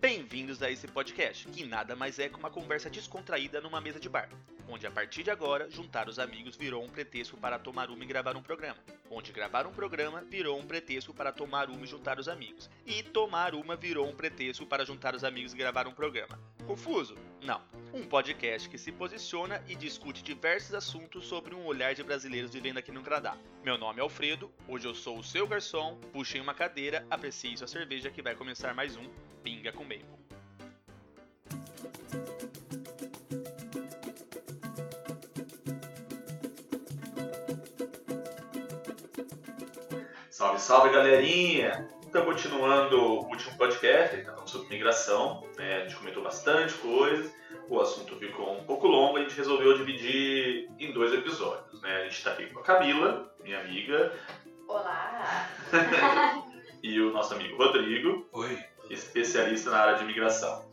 Bem-vindos a esse podcast, que nada mais é que uma conversa descontraída numa mesa de bar, onde a partir de agora juntar os amigos virou um pretexto para tomar uma e gravar um programa, onde gravar um programa virou um pretexto para tomar uma e juntar os amigos, e tomar uma virou um pretexto para juntar os amigos e gravar um programa. Confuso? Não. Um podcast que se posiciona e discute diversos assuntos sobre um olhar de brasileiros vivendo aqui no Canadá. Meu nome é Alfredo, hoje eu sou o seu garçom, puxem uma cadeira, aprecie sua cerveja que vai começar mais um Pinga com Maple. Salve, salve galerinha! Então, continuando o último podcast, ele falando sobre migração, né? a gente comentou bastante coisa, o assunto ficou um pouco longo, a gente resolveu dividir em dois episódios. Né? A gente está aqui com a Camila, minha amiga. Olá! e o nosso amigo Rodrigo. Oi. Especialista na área de migração.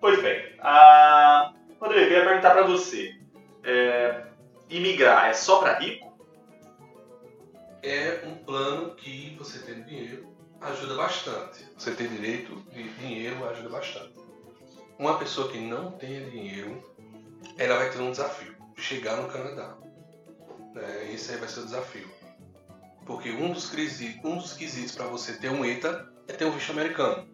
Pois bem, a... Rodrigo, eu queria perguntar para você: é... imigrar é só para rico? É um plano que você tendo dinheiro ajuda bastante. Você ter direito de dinheiro ajuda bastante. Uma pessoa que não tenha dinheiro, ela vai ter um desafio: chegar no Canadá. É, esse aí vai ser o desafio. Porque um dos, um dos quesitos para você ter um ETA é ter um visto americano.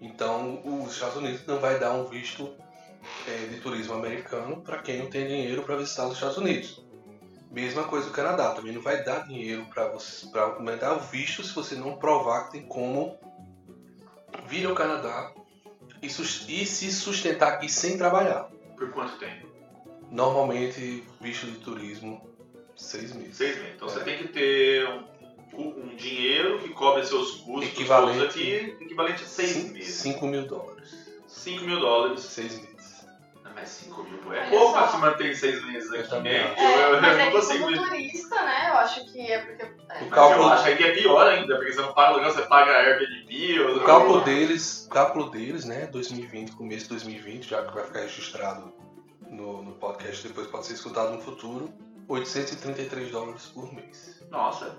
Então, os Estados Unidos não vai dar um visto é, de turismo americano para quem não tem dinheiro para visitar os Estados Unidos. Mesma coisa o Canadá, também não vai dar dinheiro para dar o visto se você não provar que tem como vir ao Canadá e, e se sustentar aqui sem trabalhar. Por quanto tempo? Normalmente, visto de turismo, seis meses. Seis meses. Então é. você tem que ter um, um, dinheiro que cobre seus custos equivalente, aqui, equivalente a seis cinco, meses. Cinco mil dólares. Cinco mil dólares. Seis meses. Mas 5 mil é pouco pra se manter seis meses aqui, eu né? É, eu, eu, mas eu é não que como turista, né, eu acho que é porque... É. O Cálculo... cálculo, Eu acho que é pior ainda, porque você não paga aluguel, você paga Airbnb. Ou... o cálculo deles, o cálculo deles, né, 2020, começo de 2020, já que vai ficar registrado no, no podcast, depois pode ser escutado no futuro, 833 dólares por mês. Nossa,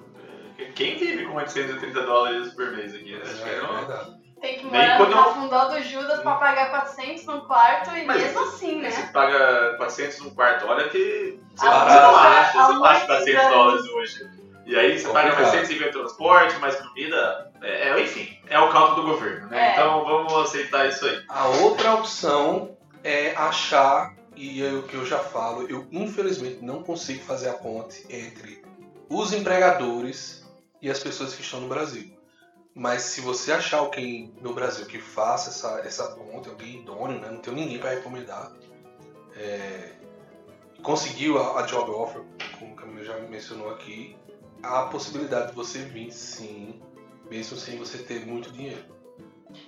quem vive com 830 dólares por mês aqui? Acho que é, é não... verdade. Tem que morar quando no fundó do Judas pra pagar 400 no quarto e Mas- mesmo assim, né? Você paga 400 no quarto, olha que você Ah, não mas- acha, você não acha ah, 400 mas- dólares hoje. E aí você paga mais Complicado. 150 transporte, mais comida, é, é, enfim, é o cálculo do governo, né? É. Então vamos aceitar isso aí. A outra opção é achar, e é o que eu já falo, eu infelizmente não consigo fazer a ponte entre os empregadores e as pessoas que estão no Brasil. Mas se você achar alguém no Brasil que faça essa, essa ponte, alguém idôneo, né? não tenho ninguém para recomendar, é, conseguiu a, a job offer, como o Camilo já mencionou aqui, há a possibilidade de você vir sim, mesmo sem você ter muito dinheiro.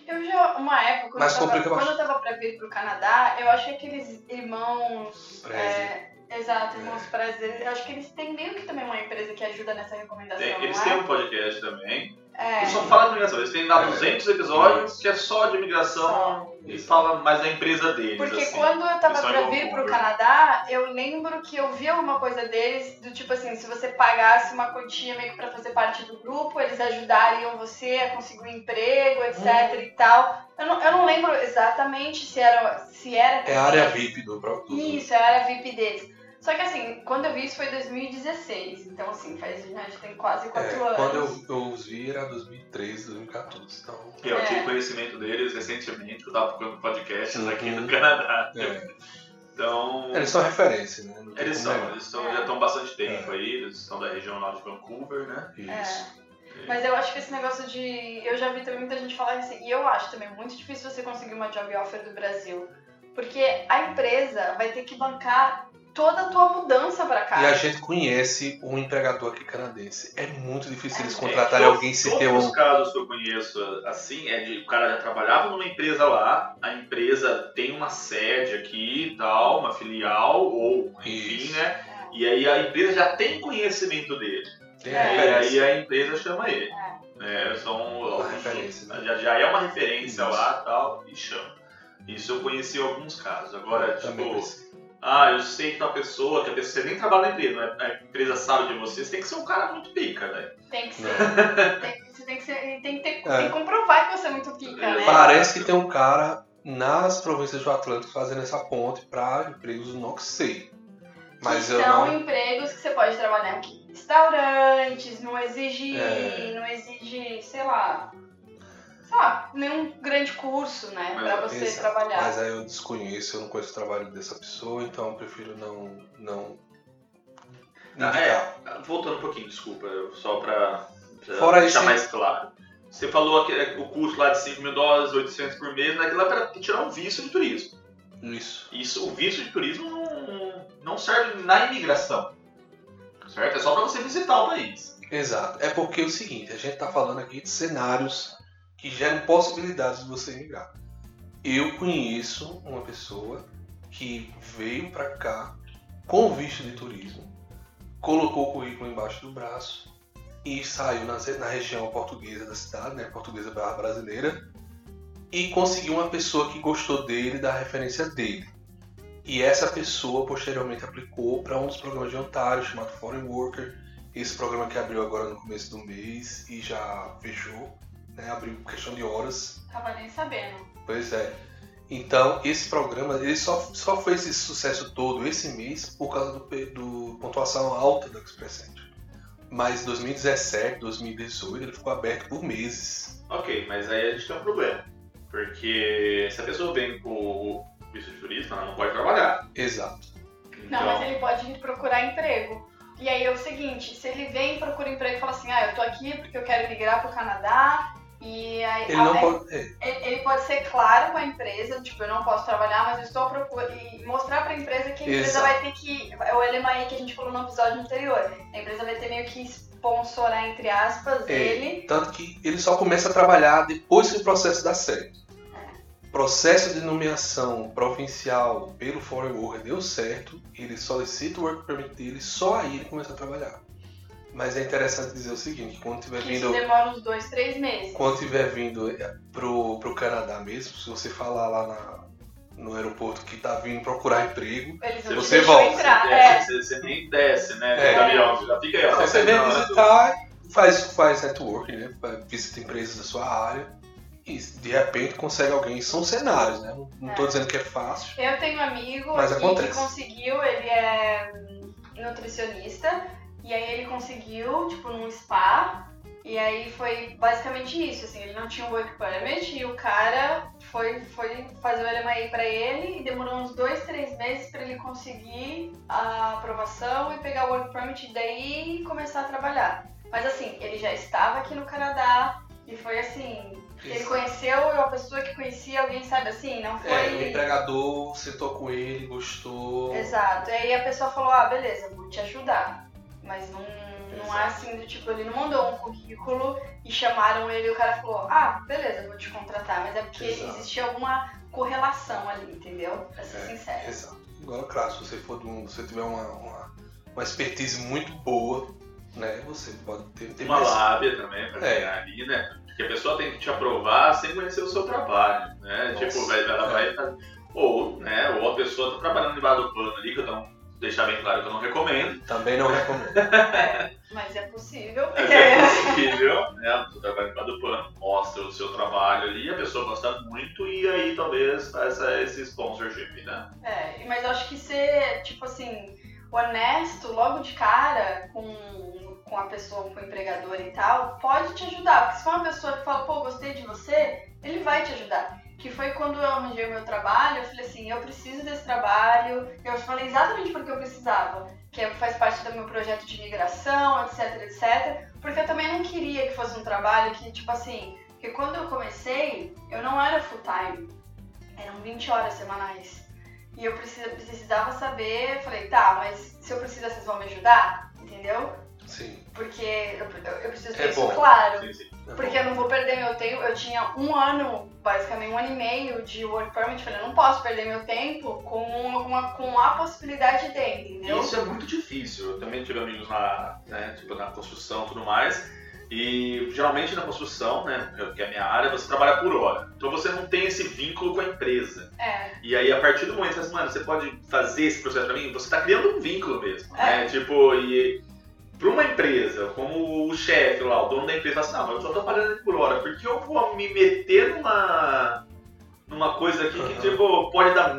Eu já, uma época, quando, Mas eu, tava, complica quando eu bastante. tava pra vir pro Canadá, eu achei que aqueles irmãos... Prezi. é, exato, irmãos É. prazer. Eu acho que eles têm meio que também uma empresa que ajuda nessa recomendação, Tem- eles não têm é? um podcast também, É. que só fala de imigração. Eles têm lá É. 200 episódios que é só de imigração e fala mais da empresa deles. Porque assim. quando eu tava Eles pra vir pro. Canadá, eu lembro que eu vi alguma coisa deles, do tipo assim, se você pagasse uma quantia meio que pra fazer parte do grupo, eles ajudariam você a conseguir um emprego, etc e tal. Eu não, eu não lembro exatamente se era. Se era É a área VIP do próprio. Isso, é a área VIP deles. Só que assim, quando eu vi isso foi em 2016, então assim, faz, já tem quase É, quatro anos. quando eu, eu os vi era 2013, 2014. Então, E eu É. tive conhecimento deles recentemente, eu tava procurando podcasts aqui Uhum. no Canadá. é. Então. Eles são referência, né? Eles são, negar. eles estão, É. já estão há bastante tempo É. aí, eles estão da região lá de Vancouver, né? Isso. Mas eu acho que esse negócio de. Eu já vi também muita gente falar assim, e eu acho também muito difícil você conseguir uma job offer do Brasil. Porque a empresa vai ter que bancar toda a tua mudança pra cá. E a gente conhece um empregador aqui canadense. É muito difícil eles É. contratarem Todos- alguém todos ter os um. casos que eu conheço assim é de o cara já trabalhava numa empresa lá, a empresa tem uma sede aqui e tal, uma filial, ou enfim, Isso. né? E aí a empresa já tem conhecimento dele. Tem É. E aí a empresa chama ele. É, são Uma referência, né? já, já é uma referência Isso. lá tal, e chama. Isso eu conheci alguns casos. Agora, Também tipo. Ah, eu sei que tal pessoa, que a pessoa você nem trabalha na empresa, né? a empresa sabe de você, você tem que ser um cara muito pica, né? Tem que ser. Tem- você tem que ser, tem, que ter, É. tem que comprovar que você é muito pica, né? Parece que tem um cara nas províncias do Atlântico fazendo essa ponte para empregos no que sei. Mas que eu são não. empregos que você pode trabalhar aqui. Restaurantes, não exige. É. Não exige, sei lá. Lá, nenhum grande curso, né? Mas- pra você Exato. trabalhar. Mas aí eu desconheço, eu não conheço o trabalho dessa pessoa, então eu prefiro não. não Ah, é, voltando um pouquinho, desculpa, só pra, pra Fora deixar esse- mais claro. Você falou que é, o custo lá de 5 mil dólares, 800 por mês, naquilo lá para tirar um visto de turismo. Isso. Isso, o visto de turismo não, não serve na imigração. Certo? É só para você visitar o país. Exato. É porque é o seguinte, a gente tá falando aqui de cenários que geram possibilidades de você emigrar. Eu conheço uma pessoa que veio para cá com visto de turismo, colocou o currículo embaixo do braço e saiu na, na região portuguesa da cidade, né, portuguesa brasileira, e conseguiu uma pessoa que gostou dele, da referência dele. E essa pessoa posteriormente aplicou para um dos programas de Ontário chamado Foreign Worker, esse programa que abriu agora no começo do mês e já fechou, né, abriu por questão de horas. Tava nem sabendo. Pois é. Então, esse programa, ele só, só foi esse sucesso todo esse mês por causa do, do pontuação alta do Express Entry. Mas 2017, 2018, ele ficou aberto por meses. Ok, mas aí a gente tem um problema. Porque se a pessoa vem com o visto de turismo, ela não pode trabalhar. Exato. Não, Então, mas ele pode ir procurar emprego. E aí é o seguinte, se ele vem e procura emprego e fala assim, ah, eu tô aqui porque eu quero migrar pro Canadá, e aí Ele não aí- pode. é, ele, ele pode ser claro com a empresa, tipo, eu não posso trabalhar, mas eu estou à procura. E mostrar pra empresa que a empresa Exato. vai ter que. É o LMAI que a gente falou no episódio anterior. A empresa vai ter meio que sponsorar, entre aspas, É, ele. Tanto que ele só começa a trabalhar depois que o processo dá certo. Processo de nomeação provincial pelo Foreign Worker deu certo, ele solicita o work permit dele, só aí ele começa a trabalhar. Mas é interessante dizer o seguinte, quando tiver Que isso vindo, demora uns dois, três meses. quando tiver vindo eh, pro, pro Canadá mesmo, se você falar lá na- no aeroporto que tá vindo procurar emprego, não Você deixam volta, entrar. Você, É. desce, você nem desce, né? É. Você já fica aí. ó, você você vem do- visitar, faz, faz networking, né? visita empresas da sua área e de repente consegue alguém. São cenários, né? Não, não tô É. dizendo que é fácil. Eu tenho um amigo Mas aqui acontece. que conseguiu, ele é hum, nutricionista, e aí ele conseguiu, tipo, num spa, e aí foi basicamente isso, assim, ele não tinha um work permit, e o cara foi, foi fazer o LMAI pra ele, e demorou uns dois, três meses pra ele conseguir a aprovação e pegar o work permit, e daí começar a trabalhar. Mas assim, ele já estava aqui no Canadá, e foi assim, ele conheceu uma pessoa que conhecia alguém, sabe assim, não foi... É, o empregador sentou com ele, gostou. Exato. E aí a pessoa falou, ah, beleza, vou te ajudar. Mas não, não é assim do tipo, ele não mandou um currículo e chamaram ele e o cara falou, ah, beleza, vou te contratar. Mas é porque Exato. existia alguma correlação ali, entendeu? Pra ser É, sincero. Exato. Agora, claro, se você for de um, se você tiver uma, uma, uma expertise muito boa, né, você pode ter, ter Uma mais- lábia também pra É. pegar ali, né? Porque a pessoa tem que te aprovar sem conhecer o seu trabalho, né? Nossa. Tipo, vai, ela vai. Ou, né? Ou a pessoa tá trabalhando debaixo do pano ali, que eu não. Deixar bem claro que eu não recomendo. Também não recomendo. É, mas é possível. Mas é possível, né? A pessoa trabalha debaixo do pano, mostra o seu trabalho ali, a pessoa gosta muito e aí talvez faça esse sponsorship, né? É, mas eu acho que ser, tipo assim, honesto logo de cara com, com a pessoa, com o empregador e tal, pode te ajudar. Porque se for uma pessoa que fala, pô, gostei de você, ele vai te ajudar. Que foi quando eu arranjei o meu trabalho, eu falei assim, eu preciso desse trabalho. Eu falei exatamente porque eu precisava. Que é- faz parte do meu projeto de migração, etc, etc. Porque eu também não queria que fosse um trabalho que, tipo assim, porque quando eu comecei, eu não era full time. Eram 20 horas semanais. E eu precisa- precisava saber, falei, tá, mas se eu precisar, vocês vão me ajudar? Entendeu? Sim. Porque eu, eu- preciso ter É isso bom. claro. Sim, sim. é Porque bom. eu não vou perder meu tempo. Eu tinha um ano, basicamente um ano e meio de work permit. Falei, eu não posso perder meu tempo com, uma, com a possibilidade de, entendeu? Isso é muito difícil. Eu também tive amigos na, né, tipo, na construção e tudo mais. E geralmente na construção, né, que é a minha área, você trabalha por hora. Então você não tem esse vínculo com a empresa. É, E aí, a partir do momento que você fala, mano, você pode fazer esse processo pra mim, você tá criando um vínculo mesmo, É. né? Tipo, e. para uma empresa, como o chefe lá, o dono da empresa, fala assim, não, mas eu só tô pagando por hora, porque eu vou me meter numa, numa coisa aqui que, Uhum. tipo, pode dar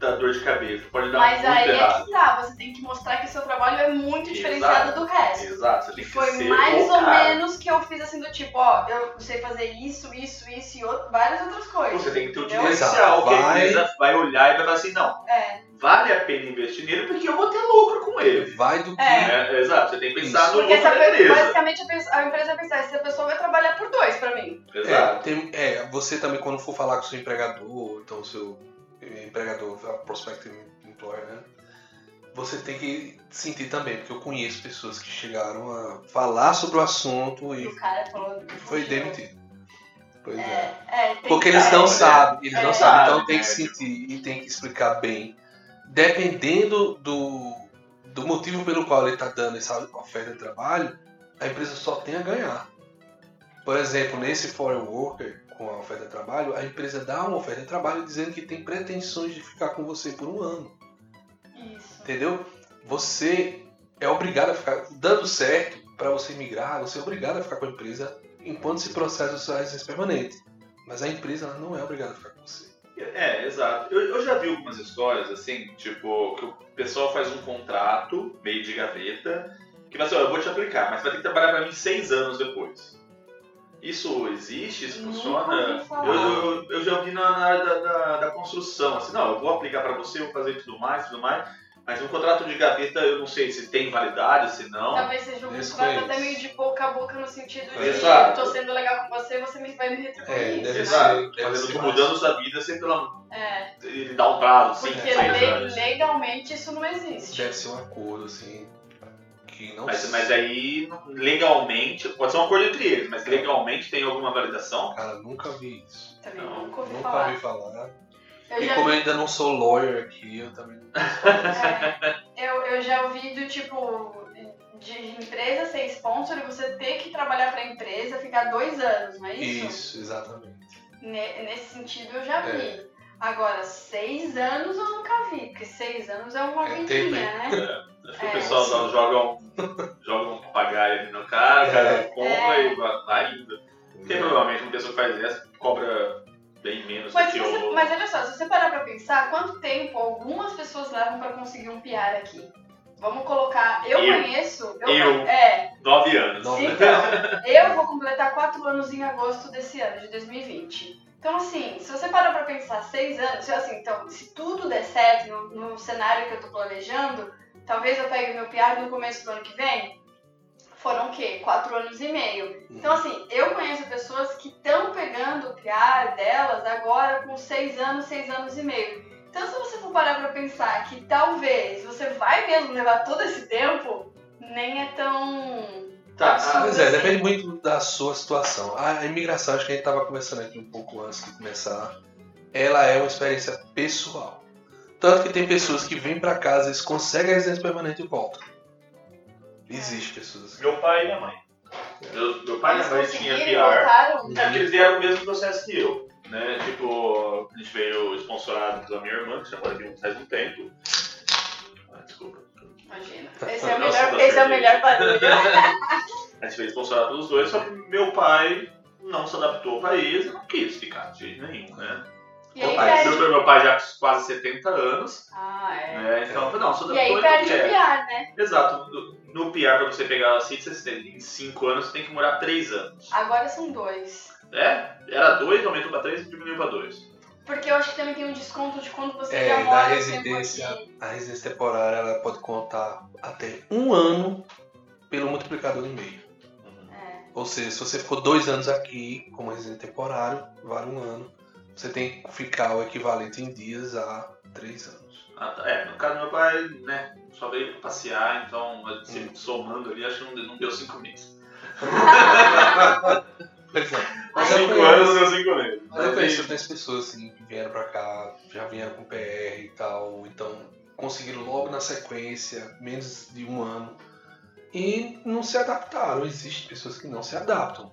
muita dor de cabeça, pode dar Mas muito aí é errado. que tá, você tem que mostrar que seu trabalho é muito diferenciado do resto. Exato, você tem que Foi ser mais o ou cara. menos que eu fiz assim do tipo, ó, eu sei fazer isso, isso, isso e outro, várias outras coisas. Você tem que ter o diferencial, que a Vai- empresa vai olhar e vai falar assim, não, É, vale a pena investir nele porque eu vou ter lucro com ele. Vai do que. É. É, exato, você tem que pensar Isso. no porque lucro essa, da empresa. basicamente a, pe- a empresa pensa, essa pessoa vai trabalhar por dois pra mim. É, Exato. tem- é, você também quando for falar com o seu empregador, então o seu empregador, a prospective employer, né? Você tem que sentir também, porque eu conheço pessoas que chegaram a falar sobre o assunto E e o cara falou. foi demitido. Pois é. É, tem Porque que- eles não é, sabem, eles não É. sabem, então tem que sentir e tem que explicar bem. Dependendo do, do motivo pelo qual ele está dando essa oferta de trabalho, a empresa só tem a ganhar. Por exemplo, nesse foreign worker, com a oferta de trabalho, a empresa dá uma oferta de trabalho dizendo que tem pretensões de ficar com você por um ano. Isso. Entendeu? Você é obrigado a ficar. Dando certo para você migrar, você é obrigado a ficar com a empresa enquanto se processa a sua residência permanente. Mas a empresa ela não é obrigada a ficar com você. É, exato. Eu, eu já vi algumas histórias, assim, tipo, que o pessoal faz um contrato, meio de gaveta, que vai assim, ó, eu vou te aplicar, mas você vai ter que trabalhar pra mim seis anos depois. Isso existe? Isso Nunca funciona? Eu, eu, eu já vi na, na área da, da, da construção, assim, não, eu vou aplicar pra você, eu vou fazer tudo mais, tudo mais, mas um contrato de gaveta eu não sei se tem validade, se não. Talvez seja um contrato é até meio de boca a boca no sentido de Exato. eu tô sendo legal com você, você me, vai me retribuir É, isso. deve? Exato. Fazendo, tipo, mudando sua vida sem pela, É, ele dar um prazo, cinco, porque anos. legalmente isso não existe. Deve ser um acordo, assim, não Mas, mas aí, legalmente, pode ser um acordo entre eles, mas legalmente tem alguma validação? Cara, nunca vi isso. Também Não, nunca ouvi Nunca falar. ouvi falar. Eu E já, como eu ainda não sou lawyer aqui, eu também não é, eu, eu já ouvi do tipo de empresa ser sponsor e você ter que trabalhar pra empresa, ficar dois anos, não é isso? Isso, exatamente. Ne- Nesse sentido eu já vi. É. Agora, seis anos eu nunca vi, porque seis anos é uma É vidinha, tempo, né? Acho que É, o pessoal dá- joga um, joga um papagaio ali no cara, o cara É. compra É. e vai, vai indo. Porque provavelmente uma pessoa que faz essa cobra bem menos Mas, do que você, o. mas olha só, se você parar pra pensar, quanto tempo algumas pessoas levam pra conseguir um PR aqui? Vamos colocar. Eu, Eu. conheço. Eu, Eu. É. Nove anos. Então, eu vou completar quatro anos em agosto desse ano, de 2020. Então, assim, se você parar pra pensar seis anos, se, assim, então, se tudo der certo no, no cenário que eu tô planejando, talvez eu pegue meu PR no começo do ano que vem. Foram o quê? Quatro anos e meio. Então, assim, eu conheço pessoas que estão pegando o PR delas agora com seis anos, seis anos e meio. Então, se você for parar pra pensar que talvez você vai mesmo levar todo esse tempo, nem é tão. Tá, Pois é, assim. depende muito da sua situação. A imigração, acho que a gente estava conversando aqui um pouco antes de começar, ela é uma experiência pessoal. Tanto que tem pessoas que vêm pra casa, eles conseguem a residência permanente e voltam. Existe pessoas assim. Meu pai e minha mãe. Meu, meu pai e minha mãe tinham conseguiram PR. e voltaram. É porque eles vieram o mesmo processo que eu. Né? Tipo, a gente veio sponsorado pela minha irmã, que já mora aqui faz um tempo. Ah, desculpa. Imagina. Esse é o Nossa, melhor, esse é o cerveja. melhor barulho. A gente veio sponsorado pelos dois, só que meu pai não se adaptou ao país e não quis ficar de jeito nenhum, né? E aí meu, pai, perde. meu, meu pai já com quase 70 anos, Ah, é. né? Então, eu falei, não, E aí adaptou e não perde o. PR, né? Exato. No, no PR, pra você pegar a CIT, você tem- em 5 anos, você tem que morar 3 anos. Agora são dois. É? Era 2, aumentou pra 3 e diminuiu pra 2. Porque eu acho que também tem um desconto de quando você É, já da mora tempo residência, a residência temporária ela pode contar até um ano pelo multiplicador em meio. É. Ou seja, se você ficou dois anos aqui como residente temporário, vale um ano. Você tem que ficar o equivalente em dias a três anos. Ah, tá. É, no caso do meu pai, né, só veio pra passear, então, se Hum. somando ali, acho que não, não deu 5 meses. Pois é. Mas Mas eu 5 conheço- anos não deu 5 meses. Mas eu conheço outras pessoas assim, que vieram pra cá, já vieram com PR e tal, então conseguiram logo na sequência, menos de um ano, e não se adaptaram. Existem pessoas que não se adaptam.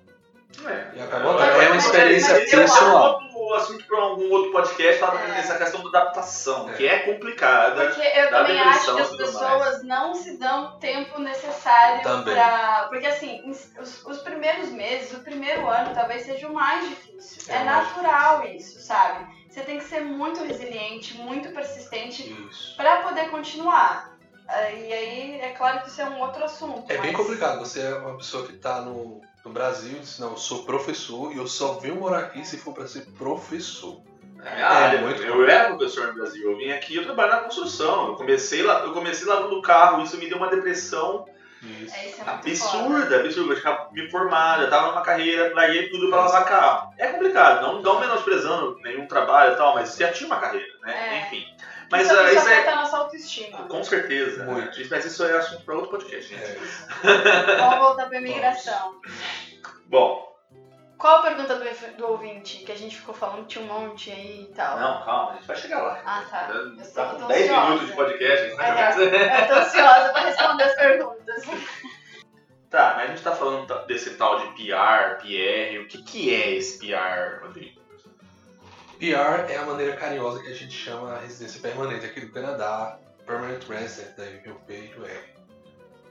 É, E acabou, tá? É uma experiência mas eu pessoal. O assunto para um algum outro podcast falando É. dessa questão da adaptação, É. que é complicada. Porque eu também acho que as pessoas não se dão o tempo necessário pra. Porque assim, os, os primeiros meses, o primeiro ano talvez seja o mais difícil. É É, natural isso, sabe? Você tem que ser muito resiliente, muito persistente pra poder continuar. Ah, E aí, é claro que isso é um outro assunto. É bem mas- complicado. Você é uma pessoa que está no, no Brasil e diz, não, eu sou professor e eu só venho morar aqui se for para ser professor. É minha área. muito eu era professor no Brasil, eu vim aqui eu trabalho na construção. Eu comecei, lá, eu comecei lavando carro, isso me deu uma depressão Isso. É, isso é muito foda. absurda, absurda. Eu tinha me formado, eu tava numa carreira, larguei tudo pra lavar carro. É complicado, não, não menosprezando nenhum trabalho e tal, mas já tinha uma carreira, né? É. Enfim. Mas isso, ah, isso isso é. afeta a nossa autoestima. Com certeza. Muito. Mas isso é assunto para outro podcast, gente. É. Vamos voltar pra imigração. Bom, Qual a pergunta do, do ouvinte? Que a gente ficou falando que tinha um monte aí e tal. não, calma, a gente vai chegar lá. Ah, tá. Eu Tá tô- com tô 10 ansiosa. minutos de podcast, a gente vai É. Eu tô ansiosa pra responder as perguntas. Tá, mas a gente tá falando desse tal de PR, PR. O que, que é esse PR, Rodrigo? PR é a maneira carinhosa que a gente chama a residência permanente aqui do Canadá, Permanent Resident da UPR.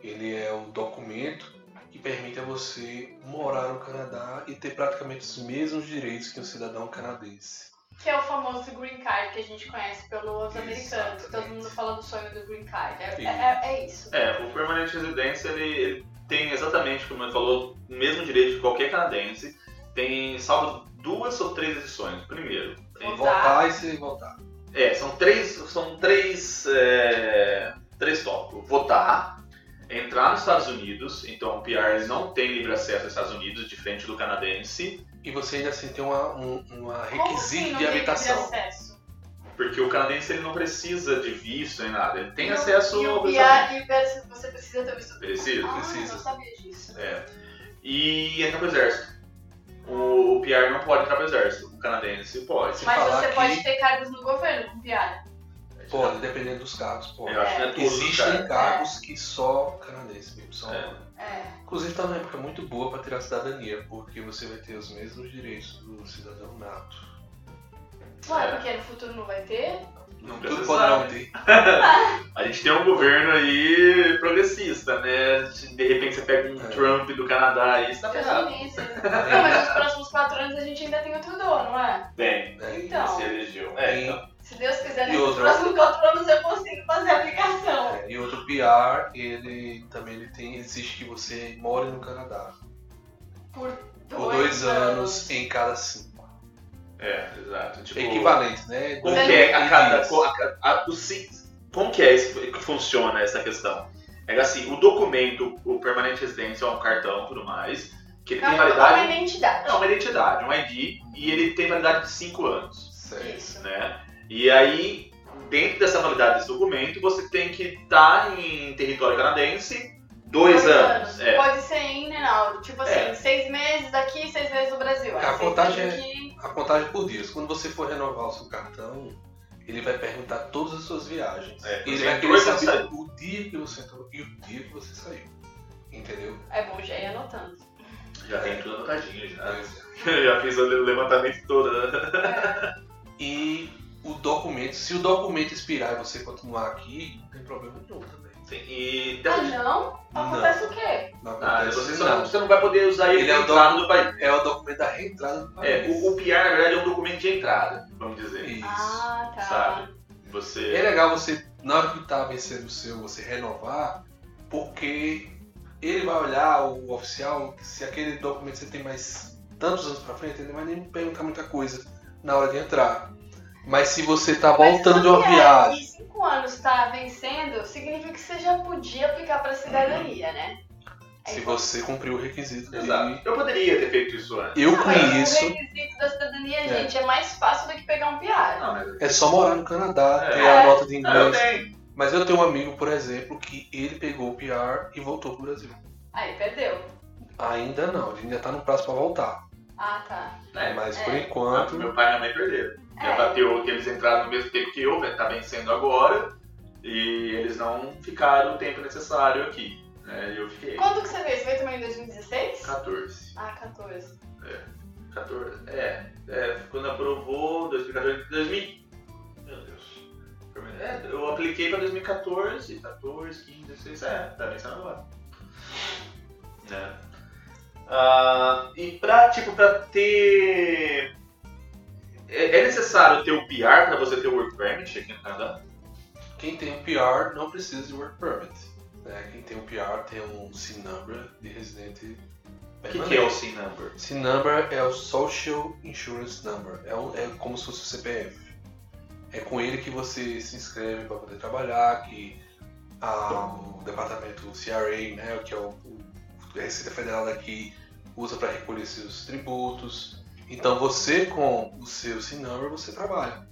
Ele é o documento que permite a você morar no Canadá e ter praticamente os mesmos direitos que um cidadão canadense. Que é o famoso green card que a gente conhece pelos americanos. Todo mundo fala do sonho do green card. É, é, é isso. É, o permanente residência ele, ele tem exatamente, como ele falou, o mesmo direito de qualquer canadense. Tem, salvo duas ou três exceções. Primeiro. Voltar e se voltar. é, são três, são três, é, três tópicos. Votar, entrar nos Estados Unidos, então o PR não tem livre acesso aos Estados Unidos, diferente do canadense, E você ainda assim tem uma, um uma assim requisito não de habitação. porque o canadense ele não precisa de visto nem nada, ele tem E o- acesso E ao o. PR, e o PR, você precisa ter visto. Precisa, Ah, precisa. não sabia disso. É. E entrar pro exército. O, o PR não pode entrar pro exército, o canadense pode. Se Mas falar você que- pode ter cargos no governo com PR. Pode, dependendo dos cargos, pode. Eu acho que não é todos Existem caras. cargos que só canadenses mesmo são. É. É. Inclusive está numa época muito boa para tirar a cidadania, porque você vai ter os mesmos direitos do cidadão nato. Ué, É. porque no futuro não vai ter? Não Tudo precisa pode não ter. A gente tem um governo aí progressista, né? De repente você pega um É. Trump do Canadá aí, você tá ferrado. Não, mas nos próximos quatro anos a gente ainda tem outro dono, não é? Bem, né? Então. se elegeu. É, E- então. Se Deus quiser, E nos outra? próximos quatro anos eu consigo fazer a aplicação. É, E outro PR, ele também ele tem, exige que você more no Canadá Por dois, por dois anos em cada cinco. É, exato. Tipo, É equivalente, né? Como que é a anos cada. a- a- o si- como que é isso que funciona essa questão? É assim, o documento, o permanente residência é um cartão e tudo mais, que ele É tem uma, uma validade. identidade. É uma identidade, um ID, e ele tem validade de 5 anos. Certo. Isso. Né? E aí, dentro dessa validade desse documento, você tem que estar em território canadense dois, anos. É. Pode ser and out. Tipo assim, É. seis meses aqui, seis meses no Brasil. A contagem é- aqui. A contagem por dias. Quando você for renovar o seu cartão, ele vai perguntar todas as suas viagens. É, ele você vai querer saber o dia que você entrou e o dia que você saiu. Entendeu? É bom já ir anotando. Já tem tudo anotadinho, já. É. já fiz o levantamento todo. né? E o documento, se o documento expirar e você continuar aqui, não tem problema nenhum também. Sim, e Ah, não? Não. Acontece o quê? Não Ah, acontece você, só, nada. você não vai poder usar ele, Ele é o do país. É o documento da reentrada do país. É, o, o PR, na verdade, é um documento de entrada, vamos dizer. Isso. Ah, tá. Sabe? Você. É legal você, na hora que tá vencendo o seu, você renovar, porque ele vai olhar, o oficial, se aquele documento você tem mais tantos anos pra frente, ele não vai nem perguntar muita coisa na hora de entrar. Mas se você tá voltando de uma se viagem, E cinco anos tá vencendo, significa que você já podia aplicar pra cidadania, né? se você cumpriu o requisito dele. Exato. Eu poderia ter feito isso antes. Eu Não, mas conheço, O requisito da cidadania, É. gente, é mais fácil do que pegar um PR. Não, mas. é só morar no Canadá, É. ter a nota de Não, eu inglês. tenho. Mas eu tenho um amigo, por exemplo, que ele pegou o PR e voltou pro Brasil. Aí, perdeu. Ainda não, ele ainda tá no prazo pra voltar. Ah, tá. É, Mas É. por Quanto enquanto. meu pai e minha mãe perderam. É. bateu que eles entraram no mesmo tempo que eu, tá vencendo agora, e eles não ficaram o tempo necessário aqui. Né? E eu fiquei Quando que você veio? Você veio também em 2016? 14. Ah, 14. 14. É, é, quando aprovou 2014. 2000. Meu Deus. É, eu apliquei pra 2014, 14, 15, 16. É, tá vencendo agora. Né? Ah, e pra, tipo, pra ter. É, é necessário ter o PR pra você ter o Work Permit aqui no Canadá? Quem tem um PR não precisa de work permit. né? Quem tem um PR tem um SIN number de residente O que, que é o SIN number? SIN number é o Social Insurance Number. É, um- é como se fosse o CPF. É com ele que você se inscreve para poder trabalhar, que ah, o departamento CRA, né, que é o, o a Receita Federal daqui, usa para recolher seus tributos. Então você com o seu SIN number você trabalha.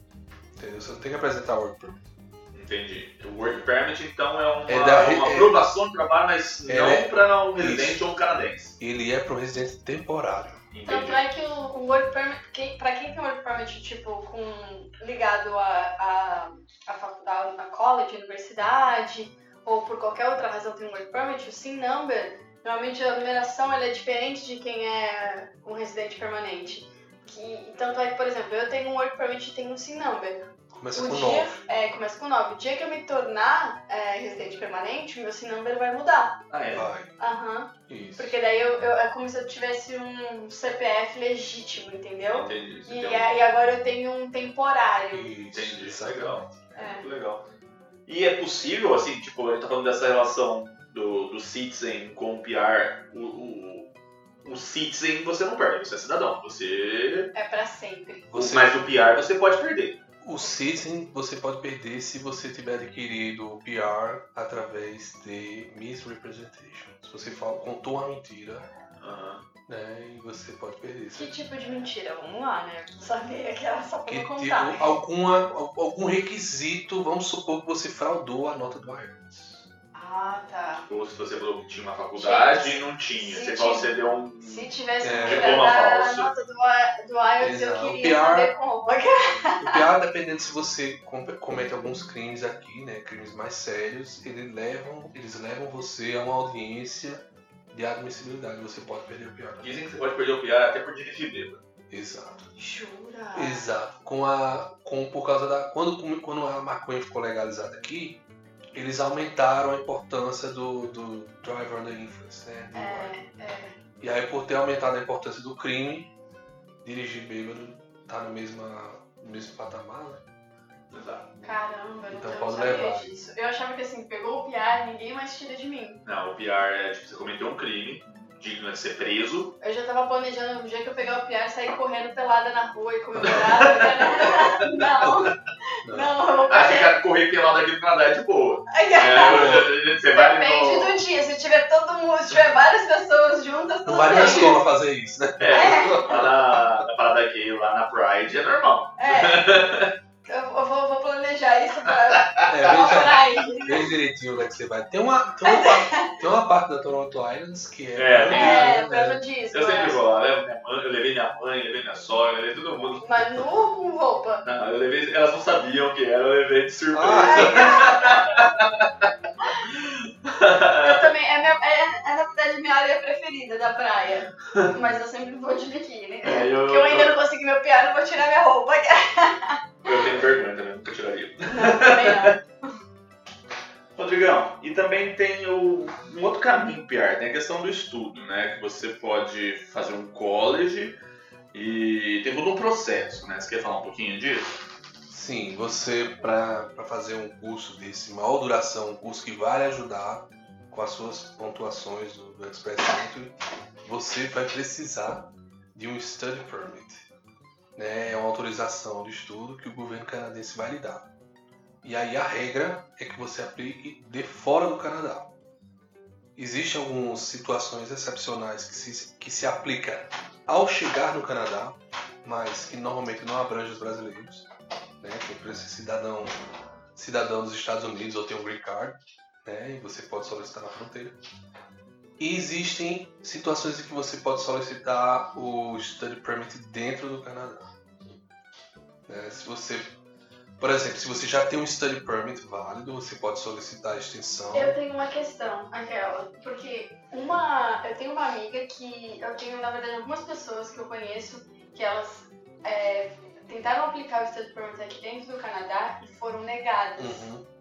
Entendeu? Você não tem que apresentar work permit. Entendi. O Work Permit, então, é uma, É da- uma é- aprovação de trabalho, mas É- não para um Isso. residente ou um canadense. Ele é para um residente temporário. Entendi. Tanto é que o, o work permit, quem, pra quem tem work permit, tipo, com, ligado a, a, a faculdade, a college, universidade, ou por qualquer outra razão tem um work permit, o SIN number, normalmente a numeração ela é diferente de quem é um residente permanente. Que, tanto é que, por exemplo, eu tenho um work permit e tenho um SIN number. Começa O com dia, 9. é, começa com 9. O dia que eu me tornar é, residente permanente, o meu SIN number vai mudar. Ah, é? Vai. Aham. Isso. Porque daí eu, eu- é como se eu tivesse um CPF legítimo, entendeu? Entendi. E, um- é- e agora eu tenho um temporário. Isso, Entendi. exatamente. Legal. É. Muito legal. E é possível, assim, tipo, a gente tá falando dessa relação do, do citizen com o PR. O, o, o citizen você não perde, você é cidadão. Você. É pra sempre. Você- Mas o PR você pode perder. O Citizen você pode perder se você tiver adquirido o PR através de misrepresentation. Se você fala, contou uma mentira, Aham. né, e você pode perder. Que tipo de mentira? Vamos lá, né? Saber aquela só pra Que tipo, contar. alguma, algum requisito, vamos supor que você fraudou a nota do IELTS. Ah, tá. Ou se você falou que tinha uma faculdade e não tinha. se Você falou que tive- você deu um. Se tivesse É. que Diploma dar a nota do, do IELTS, eu queria PR. saber como. O PR, dependendo se você com- comete alguns crimes aqui, né, crimes mais sérios, eles levam, eles levam você a uma audiência de admissibilidade. Você pode perder o PR. Dizem que você pode perder o PR até por dirigir bêbado. Exato. Jura? Exato. Com a, com, por causa da. Quando, quando a maconha ficou legalizada aqui, eles aumentaram a importância do, do driver under influence, né? do É, é. E aí, por ter aumentado a importância do crime, dirigir bêbado tá no, mesma, no mesmo patamar, né? Exato. Caramba, eu Então não pode sabia levar. disso. Eu achava que assim, pegou o PR, ninguém mais tira de mim. Não, o PR é tipo, você cometeu um crime, digno de ser preso. Eu já tava planejando no dia que eu pegar o PR sair correndo pelada na rua e comemorar. né? não, não, eu vou Ah, correr. ficar correr pelado aqui no Canadá é de boa. Ai, É, você vai Depende no. do dia. Se tiver todo mundo, se tiver várias pessoas juntas, tudo Não vai na escola fazer isso, né? É, lá na, na parada gay, lá na Pride, é normal. É. Eu, vou, vou planejar isso pra É, veja, veja direitinho onde é que você vai. Tem uma, tem uma, parte, tem uma parte da Toronto Islands que é. É, tem É, né? nudismo. Eu sempre é. vou lá, levo minha mãe, eu levei minha mãe, levei minha sogra, levei todo mundo. Mas nu com roupa? Não, eu levei, elas não sabiam o que era, eu levei de surpresa. Ah, Eu também, é, minha, é, é na verdade minha área preferida da praia. Mas eu sempre vou de biquíni. É, eu- Porque eu ainda não consegui meu piar, não vou tirar minha roupa. Eu tenho vergonha também, nunca tiraria. Não, também não. Rodrigão, e também tem o, um outro caminho PR, tem a questão do estudo, né? Que você pode fazer um college e tem todo um processo, né? Você quer falar um pouquinho disso? Sim, você, para fazer um curso desse, maior duração, um curso que vai lhe ajudar com as suas pontuações do, do Express Entry, você vai precisar de um Study Permit. Né? É uma autorização de estudo que o governo canadense vai lhe dar. E aí a regra é que você aplique de fora do Canadá. Existem algumas situações excepcionais que se, que se aplica ao chegar no Canadá, mas que normalmente não abrange os brasileiros né? Quem precisa ser cidadão, cidadão dos Estados Unidos ou tem um green card, né? E você pode solicitar na fronteira. E existem situações em que você pode solicitar o study permit dentro do Canadá. Né? Se você, por exemplo, se você já tem um study permit válido, você pode solicitar a extensão. Eu tenho uma questão, aquela, porque uma. Eu tenho uma amiga que. Eu tenho, na verdade, algumas pessoas que eu conheço que elas é, tentaram aplicar o Study Permit aqui dentro do Canadá e foram negadas. Uhum.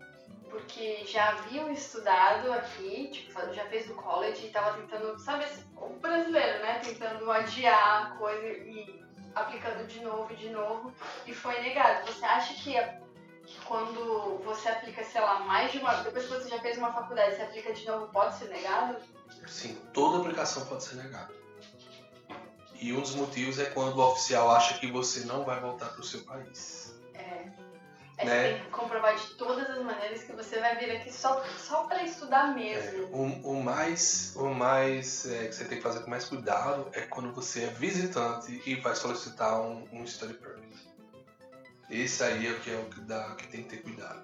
Porque já haviam estudado aqui, tipo, já fez do college e tava tentando, sabe, o brasileiro, né? Tentando adiar a coisa e aplicando de novo e de novo e foi negado. Você acha que, a- que quando você aplica, sei lá, mais de uma. Depois que você já fez uma faculdade, você aplica de novo, pode ser negado? Sim, toda aplicação pode ser negada. E um dos motivos é quando o oficial acha que você não vai voltar para o seu país. É. Né? você tem que comprovar de todas as maneiras que você vai vir aqui só, só pra estudar É, mesmo. o, o mais, o mais é, que você tem que fazer com mais cuidado é quando você é visitante e vai solicitar um, um study permit. Esse aí é o que é o que, dá, que tem que ter cuidado.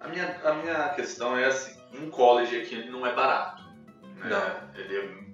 A minha, a minha questão é assim, um college aqui ele não é barato. Né? Não. Ele é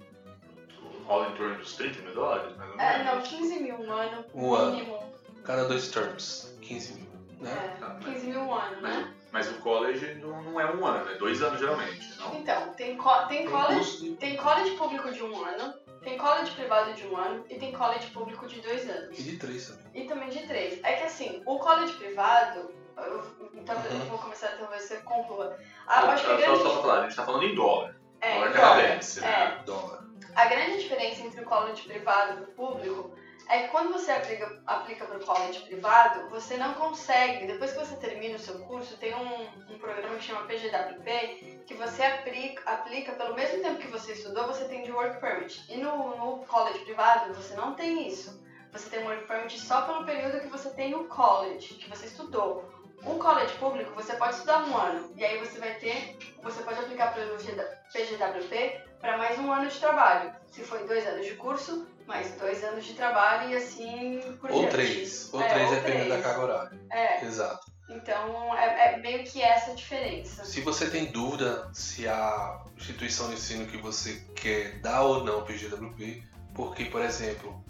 rola em torno dos 30 mil dólares, mais ou É, menos. não, 15 mil um ano, Um ano. mínimo. Cada dois terms, 15 mil. Né? É, Tá, mas- 15 mil um ano, né? Mas o college não, não é um ano, é dois anos geralmente, não? Então, tem, co- tem, college, custo tem college público de um ano, tem college privado de um ano e tem college público de dois anos. E de três também. E também de três. É que assim, o college privado, eu, então eu Uhum. vou começar, talvez você conclua. Ah, eu acho que a só, grande, só pra falar, a gente tá falando em dólar. é, dólar então, canadense, é, né? Dólar. A grande diferença entre o college privado e o público é que quando você aplica, aplica para o college privado, você não consegue, depois que você termina o seu curso, tem um, um programa que chama PGWP, que você aplica, aplica pelo mesmo tempo que você estudou, você tem de work permit. E no, no college privado, você não tem isso. Você tem um work permit só pelo período que você tem no college, que você estudou. O college público, você pode estudar um ano, e aí você vai ter, você pode aplicar pelo PGWP para mais um ano de trabalho. Se foi dois anos de curso, mais dois anos de trabalho e assim por Ou diante. três. Ou É, três, ou dependendo três. da carga horária. É, Exato. então é, é meio que essa a diferença. Se você tem dúvida se a instituição de ensino que você quer dar ou não PGWP, porque, por exemplo,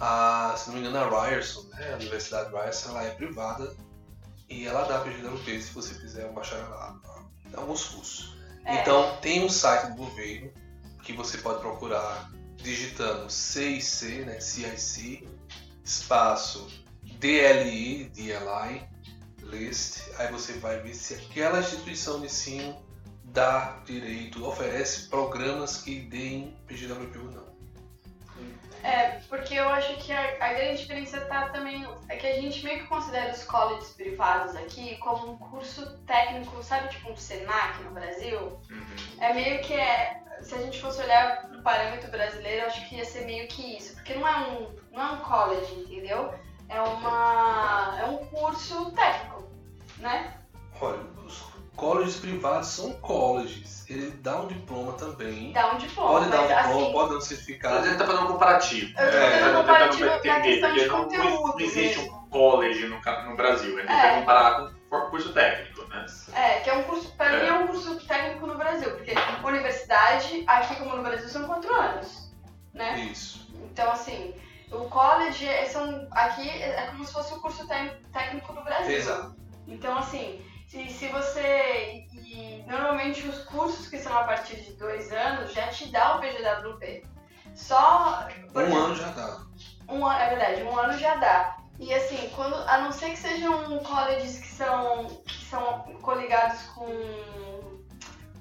a, se não me engano, a Ryerson, né, a Universidade Ryerson, ela é privada e ela dá PGWP se você fizer um bacharelado, tá? alguns cursos. É. Então, tem um site do governo que você pode procurar digitando CIC, né, CIC, espaço DLI, DLI, list, aí você vai ver se aquela instituição de ensino dá direito, oferece programas que deem PGWP ou não. É, porque eu acho que a, a grande diferença tá também. É que a gente meio que considera os colleges privados aqui como um curso técnico, sabe, tipo um SENAC no Brasil? Uhum. É meio que é. Se a gente fosse olhar pro parâmetro brasileiro, eu acho que ia ser meio que isso. Porque não é um, não é um college, entendeu? É uma. é um curso técnico, né? Olha, os colleges privados são colleges. Ele dá um diploma também. Dá um diploma. Pode dar um mas, diploma, assim, pode dar um certificado. gente tá fazendo um comparativo. Eu tô É, fazendo tá um comparativo questão de porque não- conteúdo. Não, existe mesmo. um college no, no Brasil, gente É. vai comparar com um curso técnico, né? É, que é um curso, pra É. mim é um curso técnico no Brasil, porque universidade, aqui como no Brasil, são quatro anos, né? Isso. Então, assim, o college, é- são, aqui é como se fosse o curso tec- técnico do Brasil. Exato. Então, assim, se, se você. E normalmente os cursos que são a partir de dois anos já te dá o PGWP. Só. Um exemplo, ano já dá. um ano, é verdade, um ano já dá. E assim, quando, a não ser que sejam colleges que são, que são coligados com,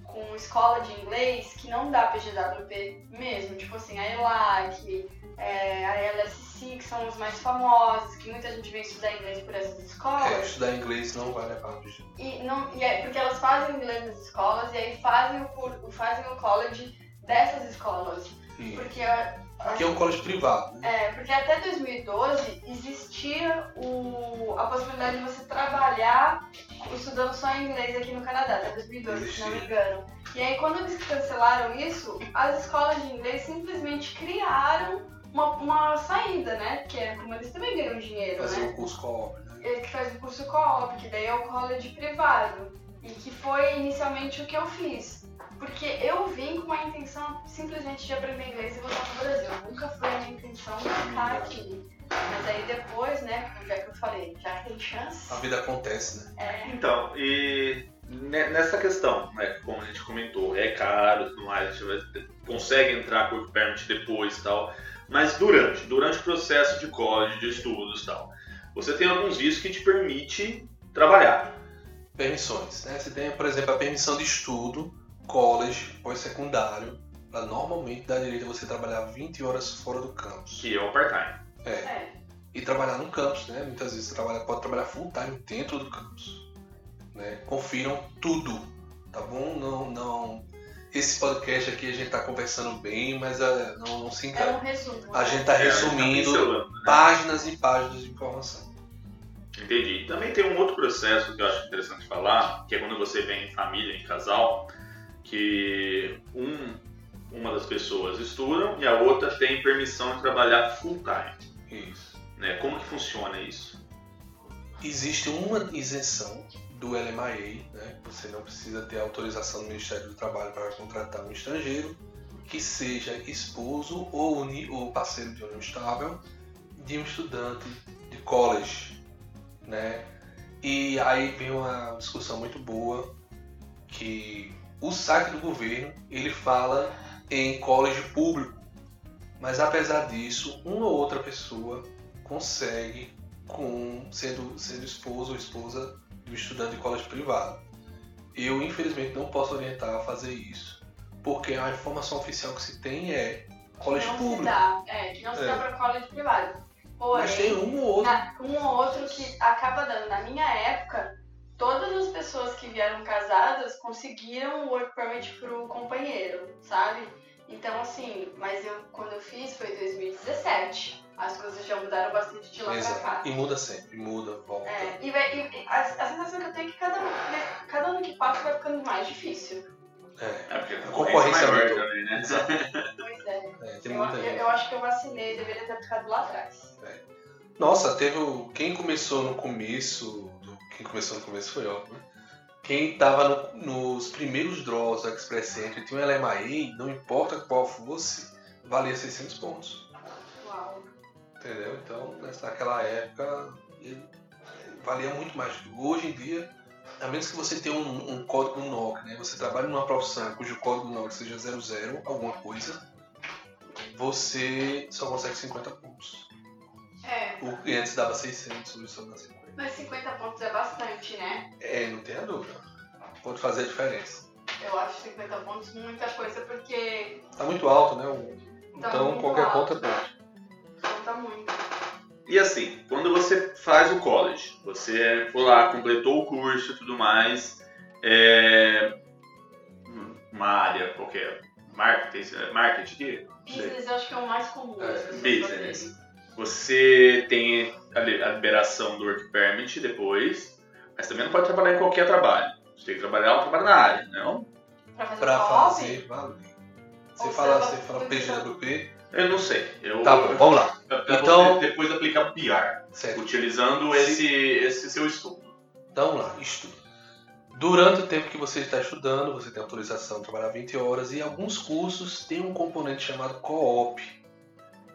com escola de inglês, que não dá PGWP mesmo, tipo assim, a ELAC, é, a LSC, que são os mais famosos, que muita gente vem estudar inglês por essas É, escolas. estudar inglês não vai levar PGWP. E, não, e é porque elas fazem inglês nas escolas e aí fazem o, fazem o college dessas escolas. E- Porque a- Que é um college privado, né? é, porque até 2012 existia o, a possibilidade de você trabalhar estudando só inglês aqui no Canadá, até 2012, se não me engano. E aí quando eles cancelaram isso, as escolas de inglês simplesmente criaram uma, uma saída, né? Que é como eles também ganham dinheiro, Fazer né? um curso co-op, né? Ele que faz o curso co-op, que daí é o college privado. E que foi inicialmente o que eu fiz. Porque eu vim com a intenção simplesmente de aprender inglês e voltar pro Brasil. Nunca foi a minha intenção ficar aqui. Mas aí depois, né, já que eu falei, já que tem chance, A vida acontece, né? é, Então, e ne- nessa questão, né, como a gente comentou, é caro, tudo mais, a gente vai- consegue entrar com o permit depois e tal. Mas durante, durante o processo de college, de estudos e tal, você tem alguns vistos que te permite trabalhar. Permissões, né? Você tem, por exemplo, a permissão de estudo, college, pós-secundário, para normalmente dar direito a você trabalhar 20 horas fora do campus. Que é o part-time. É. É. E trabalhar no campus, né? Muitas vezes você trabalha, pode trabalhar full time dentro do campus. Né? Confiram tudo, tá bom? Não, não. Esse podcast aqui a gente tá conversando bem, mas ah, não, não se É engane. um resumo. A né? gente tá É, resumindo pincelando, né? páginas e páginas de informação. Entendi. Também tem um outro processo que eu acho interessante falar, que é quando você vem em família, em casal, que um, uma das pessoas estudam e a outra tem permissão de trabalhar full time. Isso. Né? Como que funciona isso? Existe uma isenção do LMIA, né? Você não precisa ter autorização do Ministério do Trabalho para contratar um estrangeiro que seja esposo ou, uni, ou parceiro de união estável de um estudante de college, né? E aí vem uma discussão muito boa que o site do governo ele fala em college público, mas apesar disso, uma ou outra pessoa consegue com sendo, sendo esposo ou esposa do estudante de colégio privado. Eu, infelizmente, não posso orientar a fazer isso, porque a informação oficial que se tem é colégio não se público. dá. É, que não se É. dá pra college privado. Porém, Mas tem um ou outro. na- um ou outro que acaba dando. Na minha época, todas as pessoas que vieram casadas conseguiram o work permit pro companheiro, sabe? Então, assim, mas eu, quando eu fiz foi em 2017. As coisas já mudaram bastante de lá pra cá. Exato. E muda sempre, muda, volta. É, e, e- a, a sensação que eu tenho é que cada, né, cada ano que passa vai ficando mais difícil. É, É porque a concorrência é maior aumentou. também, né? Pois é. é, tem Eu, muita eu, gente. eu acho que eu vacinei, deveria ter ficado lá atrás. Nossa, teve o... quem começou no começo, do- quem começou no começo foi óbvio. né? Quem tava no- nos primeiros draws do Express Entry tinha um LMIA, não importa qual fosse, valia 600 pontos. Uau. Entendeu? Então, naquela época, valia muito mais. Hoje em dia, a menos que você tenha um, um código NOC, né? Você trabalha numa profissão cujo código NOC seja 00, alguma coisa, você só consegue 50 pontos. É, O que antes dava 600, hoje só dá 50. mas 50 pontos é bastante, né? É, não tenha dúvida. Pode fazer a diferença. Eu acho 50 pontos muita coisa porque Tá muito alto, né? Tá Então, muito qualquer alto. ponto é ponto. Muito. E assim, quando você faz o college, você foi lá, completou o curso e tudo mais, é... uma área qualquer, marketing, marketing? Business eu acho que é o mais comum É, business. Você tem a li- a liberação do work permit depois, mas também não pode trabalhar em qualquer trabalho. Você tem que trabalhar trabalho na área, não? Pra fazer Pra fazer, valeu. Você Ou fala, você fala PGWP? Eu não sei. Eu, Tá bom, vamos lá. eu- eu Então- vou depois aplicar o PR, Certo. utilizando esse, esse seu estudo. Então vamos lá, estudo. Durante o tempo que você está estudando, você tem autorização de trabalhar 20 horas e alguns cursos têm um componente chamado co-op,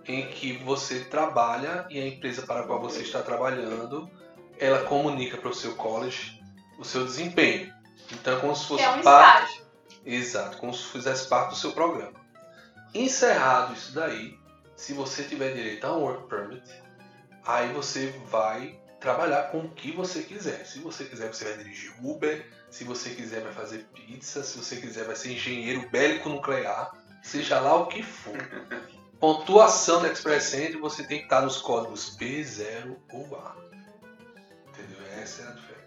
em que você trabalha e a empresa para a qual você está trabalhando, ela comunica para o seu college o seu desempenho. Então é como se que fosse é um parte estágio. Exato, como se fizesse parte do seu programa. Encerrado isso daí, se você tiver direito a um work permit, aí você vai trabalhar com o que você quiser. Se você quiser, você vai dirigir Uber. Se você quiser, vai fazer pizza. Se você quiser, vai ser engenheiro bélico nuclear. Seja lá o que for. Pontuação da Express Entry, você tem que estar nos códigos B, 0 ou A. Entendeu? Essa é a diferença.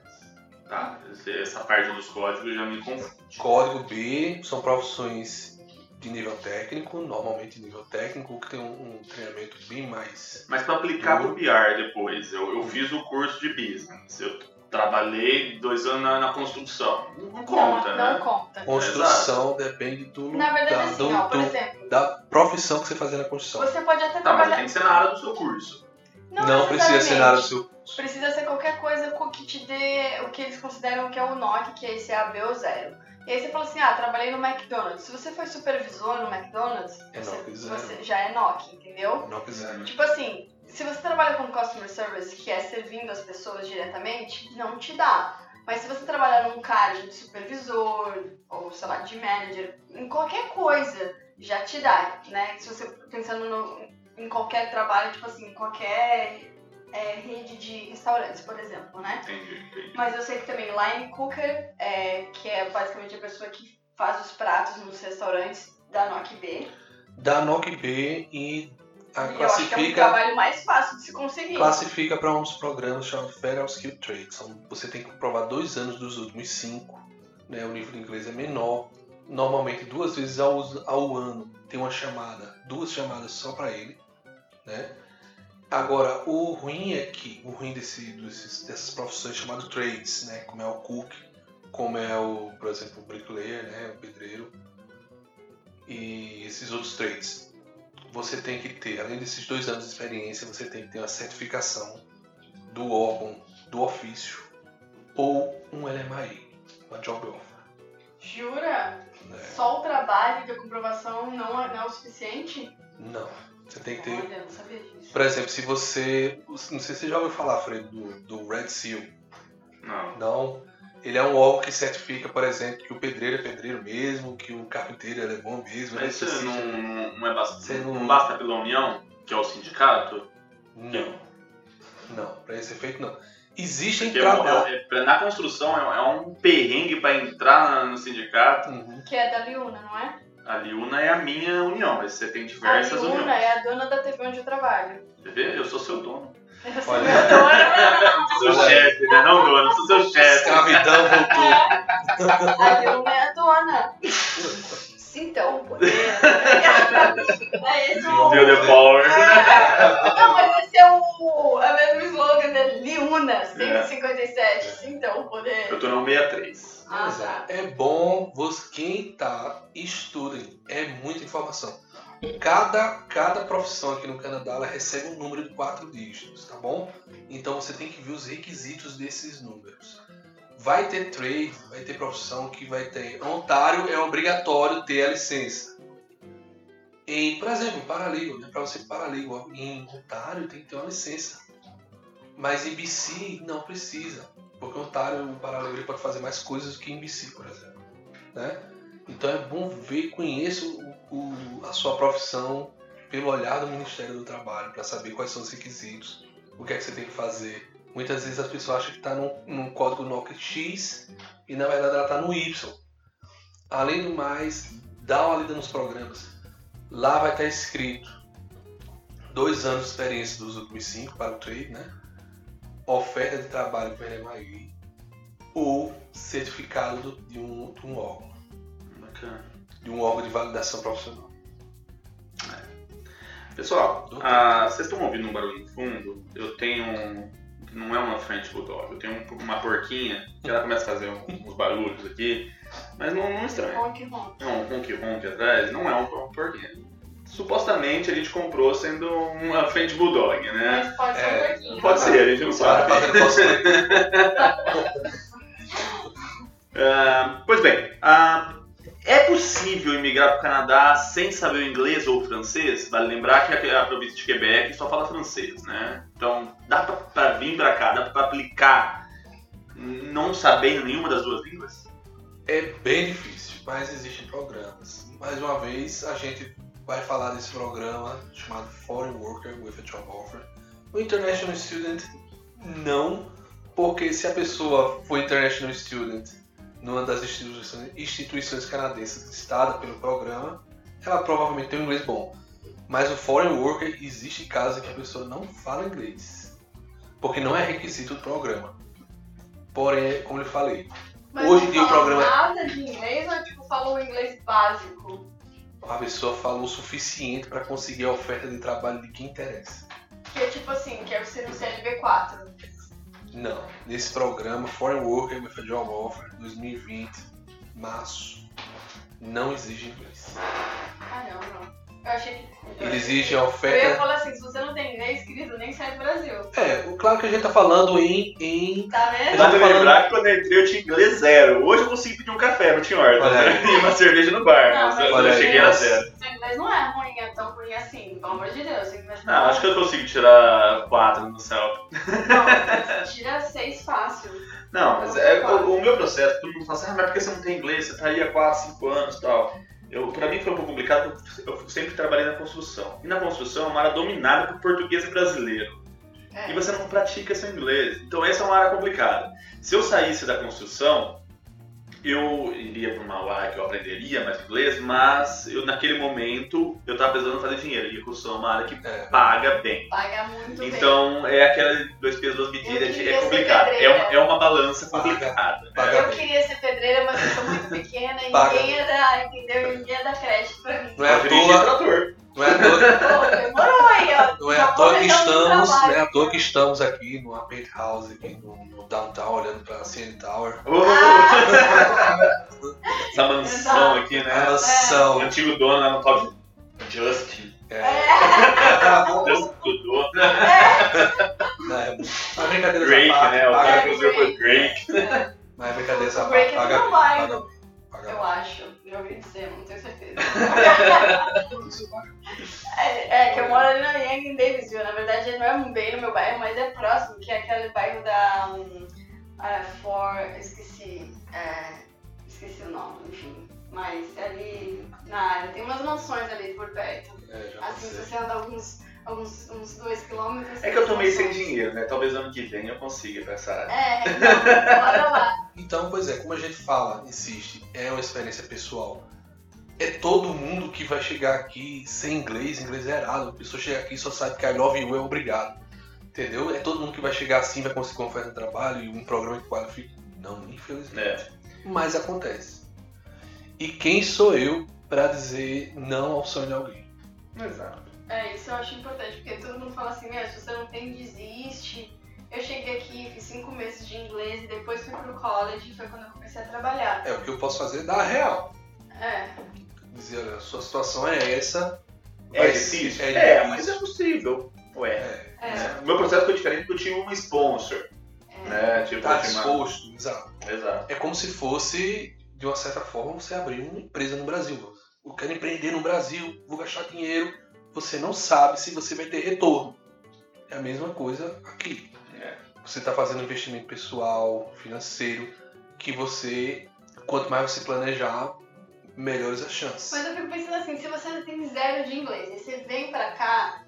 Tá, essa parte dos códigos já me confunde. Código B são profissões de nível técnico, normalmente nível técnico, que tem um, um treinamento bem mais. Mas para aplicar pro PR depois, eu, eu fiz o curso de business. Eu trabalhei dois anos na, na construção. Não conta, não, né? não conta. Construção depende do Na verdade, da, assim, do- ó, por do- exemplo, da profissão que você fazer na construção. você pode até Tá, mas trabalhar. tem que ser na área do seu curso. Não, precisa ser na área do seu curso. Precisa ser qualquer coisa co- que te dê o que eles consideram que é o NOC, que é esse AB ou zero. E aí você fala assim, ah, trabalhei no McDonald's. Se você foi supervisor no McDonald's, É você, NOC zero. você já é NOC, entendeu? Não quiser. Tipo assim, se você trabalha com customer service, que é servindo as pessoas diretamente, não te dá. Mas se você trabalhar num cargo de supervisor, ou sei lá, de manager, em qualquer coisa, já te dá, né? Se você pensando no, em qualquer trabalho, tipo assim, em qualquer é, rede de restaurantes, por exemplo, né? Entendi, entendi. Mas eu sei que também line cooker, é, que é basicamente a pessoa que faz os pratos nos restaurantes da NOC B. Da NOC B e a E eu acho que é um classifica trabalho mais fácil de se conseguir. classifica para uns programas chamados Federal Skill Trade. São, você tem que provar dois anos dos últimos cinco. Né? O nível de inglês é menor. Normalmente duas vezes ao, ao ano tem uma chamada, duas chamadas só para ele. Né? Agora, o ruim é que, o ruim desse, desses, dessas profissões chamadas trades, né? como é o cook, como é o, por exemplo, o bricklayer, né? o pedreiro, e esses outros trades você tem que ter, além desses dois anos de experiência, você tem que ter uma certificação do órgão, do ofício, ou um LMAI, uma Job Offer. Jura? Né? Só o trabalho de comprovação não é, não é o suficiente? Não. Você tem que ter. Olha, eu não sabia disso. Por exemplo, se você. Não sei se você já ouviu falar, Fred, do, do Red Seal. Não. Não. Ele é um órgão que certifica, por exemplo, que o pedreiro é pedreiro mesmo, que o carpinteiro é bom mesmo. Mas isso não, não é basta, Você não- não basta pela União, que é o sindicato? Não. Não, para esse efeito não. Existem Porque trabalhos. é- é- na construção é, é um perrengue para entrar no sindicato. Uhum. Que é da Liuna, não é? A Liuna é a minha união, mas você tem A diversas Liuna uniões. é a dona da TV onde eu trabalho. Quer ver? Eu sou seu dono. Eu sou Olha. Sou seu Olha chefe, né? Não dono, eu sou seu chefe. Escravidão voltou. A Liuna é a dona. Sinta o poder. É esse o... Feel the power. É. Não, mas esse é o, é o mesmo slogan da Liuna 157. Sinta o poder. Eu tô no 63. Ah, é. tá. É bom você, quem tá, estudem. É muita informação. Cada, cada profissão aqui no Canadá ela recebe um número de quatro dígitos, tá bom? Então você tem que ver os requisitos desses números. Vai ter trade, vai ter profissão que vai ter. Ontário é obrigatório ter a licença. Em, por exemplo, paralegal, né? Para você paralegal em Ontário tem que ter uma licença. Mas em BC não precisa. Porque Ontário, o paralegal, ele pode fazer mais coisas que em BC, por exemplo. Né? Então é bom ver, conheça a sua profissão pelo olhar do Ministério do Trabalho, para saber quais são os requisitos, o que é que você tem que fazer. Muitas vezes as pessoas acham que está num, num código NOC X e na verdade ela está no Y. Além do mais, dá uma lida nos programas. Lá vai estar escrito dois anos de experiência dos últimos cinco para o trade, né? Oferta de trabalho com LMAI ou certificado do- de um, de um órgão, Bacana. de um órgão de validação profissional. Pessoal, Do ah, vocês estão ouvindo um barulho no fundo? Eu tenho um. Não é uma French Bulldog, eu tenho um- uma porquinha que ela começa a fazer uns barulhos aqui, mas não, não estranho. Honk, honk. É um ronque-ronque atrás, não é um, um porquinho. Supostamente a gente comprou sendo uma French Bulldog, né? Mas pode ser É, um porquinho. Pode ser, a gente não sabe. Ah, pois bem, ah, é possível imigrar para o Canadá sem saber o inglês ou o francês? Vale lembrar que a, a província de Quebec só fala francês, né? Então, dá para vir para cá, dá para aplicar não sabendo nenhuma das duas línguas? É bem difícil, mas existem programas. Mais uma vez, a gente vai falar desse programa chamado Foreign Worker with a Job Offer. O International Student, não, porque se a pessoa for International Student numa das instituições, instituições canadenses listada pelo programa, ela provavelmente tem um inglês bom. Mas o Foreign Worker, existe casos em que a pessoa não fala inglês, porque não é requisito do programa. Porém, como eu falei, Mas Hoje em dia o programa- nada de inglês ou tipo falou inglês básico? a pessoa falou o suficiente para conseguir a oferta de trabalho de quem interessa. Que é tipo assim, que é ser no CLB4. Não. Nesse programa, Foreign Worker a Job Offer 2020, março, não exige inglês. Ah, não, não. Eu achei que. Ele exige a Eu ia oferta. falar assim, se você não tem inglês, querido, nem sai do Brasil. É, o- claro que a gente tá falando em. em... Tá vendo? Tá Vale falando- lembrar que quando eu entrei eu tinha inglês zero. Hoje eu consigo pedir um café, não tinha Olha né? E uma cerveja no bar, Não, mas mas eu cheguei a zero. Seu inglês não é ruim, é tão ruim assim, pelo amor de Deus. Não, Ah, acho que eu consigo tirar quatro no céu. Não, tira seis fácil. Não, mas é, o, o meu processo, todo mundo fala assim, ah, mas por que você não tem inglês? Você tá aí há 4, 5 anos e tal. Eu, pra mim foi um pouco complicado, porque eu sempre trabalhei na construção. E na construção é uma área dominada por português e brasileiro. É. E você não pratica seu inglês. Então essa é uma área complicada. Se eu saísse da construção, eu iria para uma área que eu aprenderia mais inglês, mas eu naquele momento eu estava precisando fazer dinheiro. E a construção é uma área que É. paga bem. Paga muito bem. Então é aquela dois pesos, duas medidas, é complicado. É é uma balança Paga. complicada. Paga Eu queria ser pedreira, mas eu sou muito pequena e Paga. ninguém ia dar, entendeu? Ninguém ia dar crédito pra mim. Não é à toa, trator. Não é à toa, Pô, demorou aí, ó. não é à toa que um estamos, não é à toa que estamos aqui numa penthouse aqui no, no downtown olhando pra CN Tower. Ah, essa mansão aqui, A né? O mansão. antigo dono lá no top. Justin. É. Do dono. É, a brincadeira Drake, parte, né? O cara que usou foi Drake. mas a brincadeira essa O Drake é do paga eu acho. Já ouvi dizer, não tenho certeza. É, é, que eu moro ali na Yang em Davisville. Na verdade, não é bem no meu bairro, mas é próximo, que é aquele bairro da. Um, ah, for. Esqueci. é, esqueci o nome, enfim. Mas é ali na área. Tem umas mansões ali por perto. É, Assim, se você anda alguns, alguns uns dois quilômetros. É que eu tô meio sem dinheiro, né? Talvez ano que vem eu consiga pra essa área. É, não, bora lá. Então, pois é, como a gente fala, insiste, é uma experiência pessoal. É todo mundo que vai chegar aqui sem inglês, inglês zerado. A pessoa chega aqui e só sabe que I love you é obrigado. Entendeu? É todo mundo que vai chegar assim, vai conseguir uma oferta de trabalho e um programa que qualifique. Não, infelizmente. É. Mas acontece. E quem sou eu para dizer não ao sonho de alguém? Exato. É, isso eu acho importante, porque todo mundo fala assim, meu, se você não tem, desiste. Eu cheguei aqui, fiz cinco meses de inglês e depois fui pro college, foi quando eu comecei a trabalhar. É o que eu posso fazer da real. É, Dizer, olha, a sua situação é essa. É difícil? ser- É, mas é possível. Ué. É, é, O meu processo foi diferente porque eu tinha um sponsor. é. Né? Tipo, tá tinha uma- disposto, exato. Exato. É como se fosse, de uma certa forma, você abrir uma empresa no Brasil. Eu quero empreender no Brasil, vou gastar dinheiro. Você não sabe se você vai ter retorno. É a mesma coisa aqui. É. Você está fazendo investimento pessoal, financeiro, que você, quanto mais você planejar, melhores as chances. Mas eu fico pensando assim, se você tem zero de inglês e você vem pra cá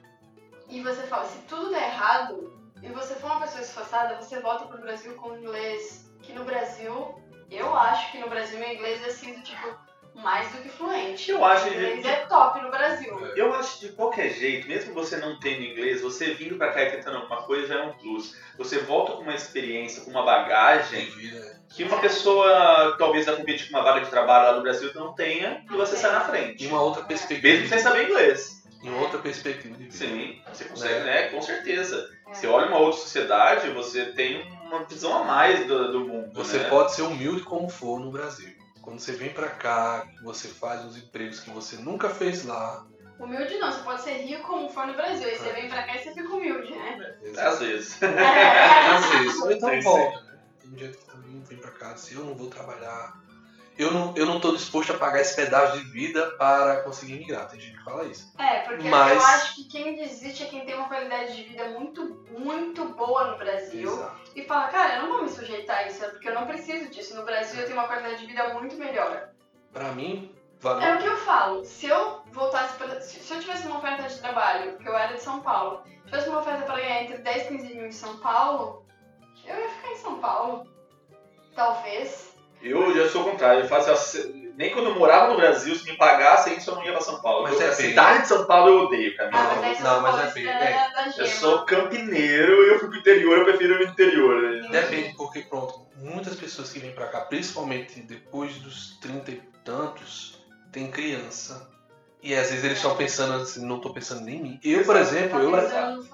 e você fala, se tudo der errado e você for uma pessoa esforçada, você volta pro Brasil com inglês. Que no Brasil, eu acho que no Brasil meu inglês é assim, tipo, mais do que fluente. Eu acho O que- inglês é top no Brasil. Eu acho que de qualquer jeito, mesmo você não tendo inglês, você vindo pra cá e tentando alguma coisa já é um plus. Você volta com uma experiência, com uma Tem bagagem vida. Que uma pessoa talvez vai competir com uma vaga de trabalho lá no Brasil não tenha e você sai na frente. uma outra Mesmo perspectiva. sem saber inglês. Em outra perspectiva. Sim, você consegue, É. né? Com certeza. É. Você olha uma outra sociedade, você tem uma visão a mais do, do mundo. Você né? pode ser humilde como for no Brasil. Quando você vem pra cá, que você faz uns empregos que você nunca fez lá. Humilde não, você pode ser rico como for no Brasil. Aí você É. vem pra cá e você fica humilde, né? Às vezes. Às vezes. Ou então né? Tem gente que também vem pra cá e diz, eu não vou trabalhar. Eu não, eu não tô disposto a pagar esse pedaço de vida para conseguir migrar. Tem gente que fala isso. É, porque Mas- eu acho que quem desiste é quem tem uma qualidade de vida muito, muito boa no Brasil. Exato. E fala, cara, eu não vou me sujeitar a isso, é porque eu não preciso disso. No Brasil eu tenho uma qualidade de vida muito melhor. Pra mim, valeu. É o que eu falo. Se eu voltasse para. Se se eu tivesse uma oferta de trabalho, que eu era de São Paulo, tivesse uma oferta para ganhar entre 10 e 15 mil em São Paulo, eu ia ficar em São Paulo. Talvez. Eu já sou o contrário. Eu faço assim, nem quando eu morava no Brasil, se me pagassem isso, eu não ia pra São Paulo. Mas eu, é a cidade de São Paulo eu odeio, cara. Ah, mas não, mas é bem- é da Eu sou campineiro e eu fui pro interior, eu prefiro o interior. né? Depende, porque pronto, muitas pessoas que vêm pra cá, principalmente depois dos 30 e tantos, tem criança. E às vezes eles estão pensando assim, não tô pensando nem em mim. Eu, por exemplo, eu,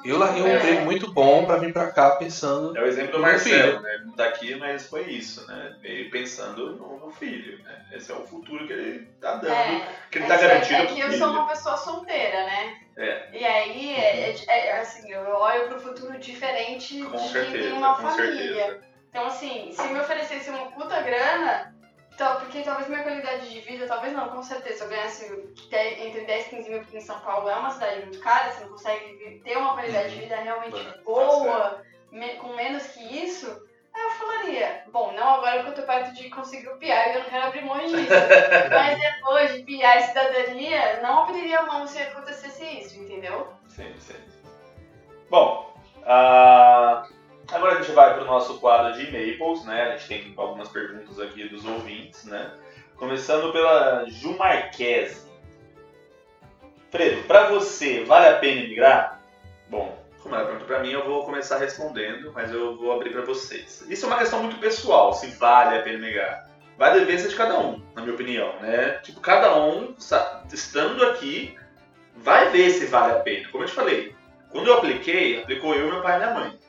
eu larguei um É. emprego muito bom pra vir pra cá pensando. É o exemplo do Marcelo, filho. né? Ele não tá aqui, mas foi isso, né? Ele pensando no, no filho, né? Esse é o futuro que ele tá dando, É, que ele é tá que- garantindo É que eu filho. sou uma pessoa solteira, né? É. E aí, é, é- é assim, eu olho pro futuro diferente Com de quem certeza, tem uma com família. certeza. Então, assim, se me oferecesse uma puta grana, então, porque talvez minha qualidade de vida, talvez não, com certeza, se eu ganhasse entre 10 e 15 mil, porque em São Paulo é uma cidade muito cara, você não consegue ter uma qualidade de vida realmente É, boa, me- com menos que isso, aí eu falaria, bom, não agora que eu tô perto de conseguir o PR e eu não quero abrir mão disso. Mas depois de PR e cidadania, não abriria mão se acontecesse isso, entendeu? Sim, sim. Bom, ah, agora a gente vai para o nosso quadro de e-mails, né? A gente tem algumas perguntas aqui dos ouvintes, né? Começando pela Ju Marquese. Fredo, para você, vale a pena emigrar? Bom, como ela perguntou para mim, eu vou começar respondendo, mas eu vou abrir para vocês. Isso é uma questão muito pessoal, se vale a pena emigrar. Vai depender de cada um, na minha opinião, né? Tipo, cada um, estando aqui, vai ver se vale a pena. Como eu te falei, quando eu apliquei, aplicou eu, meu pai e minha mãe,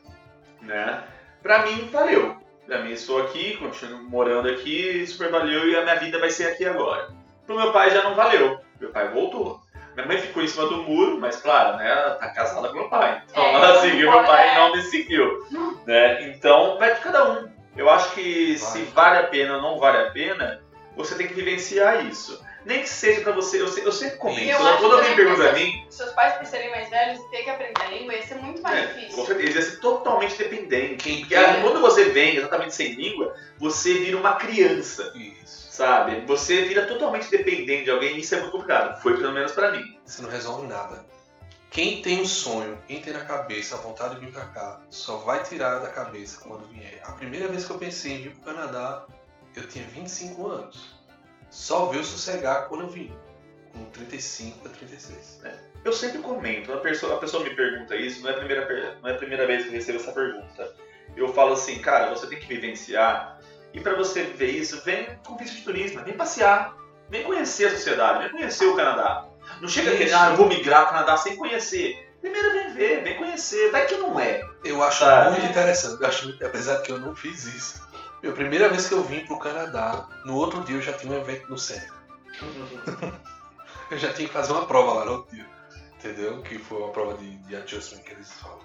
né? Pra mim, valeu. Pra mim, estou aqui, continuo morando aqui, super valeu e a minha vida vai ser aqui agora. Pro meu pai já não valeu. Meu pai voltou. Minha mãe ficou em cima do muro, mas claro, né? Ela tá casada com meu pai. Então É, ela então seguiu meu pai é. e não me seguiu. Né? Então vai de cada um. Eu acho que se vale a pena ou não vale a pena, você tem que vivenciar isso. Nem que seja pra você. Eu, se- eu sempre comento. Eu Quando acho quando alguém também pergunta pra que mim, Seus pais, por serem mais velhos, ter que aprender a língua ia ser muito mais É, difícil. com certeza, ia ser totalmente dependente. Porque ah, quando você vem exatamente sem língua, você vira uma criança, Isso. sabe? Você vira totalmente dependente de alguém e isso é muito complicado. Foi pelo menos pra mim. Você não resolve nada. Quem tem um sonho, quem tem na cabeça a vontade de vir pra cá, só vai tirar da cabeça quando vier. A primeira vez que eu pensei em vir pro Canadá, eu tinha 25 anos. Só veio sossegar quando eu vim. Com 35 para 36. Eu sempre comento, a pessoa, a pessoa me pergunta isso, não é, a primeira, não é a primeira vez que eu recebo essa pergunta. Eu falo assim, cara, você tem que vivenciar, e pra você ver isso, vem com visto de turismo, vem passear, vem conhecer a sociedade, vem conhecer o Canadá. Não chega aqui, Isso. ah, eu vou migrar pro Canadá sem conhecer. Primeiro vem ver, vem conhecer, vai que não é. Eu acho Tá. muito interessante, eu acho apesar de que eu não fiz isso. Meu, a primeira vez que eu vim pro Canadá, no outro dia eu já tinha um evento no centro. Eu já tinha que fazer uma prova lá no outro dia. Entendeu? Que foi uma prova de, de adjustment que eles falam.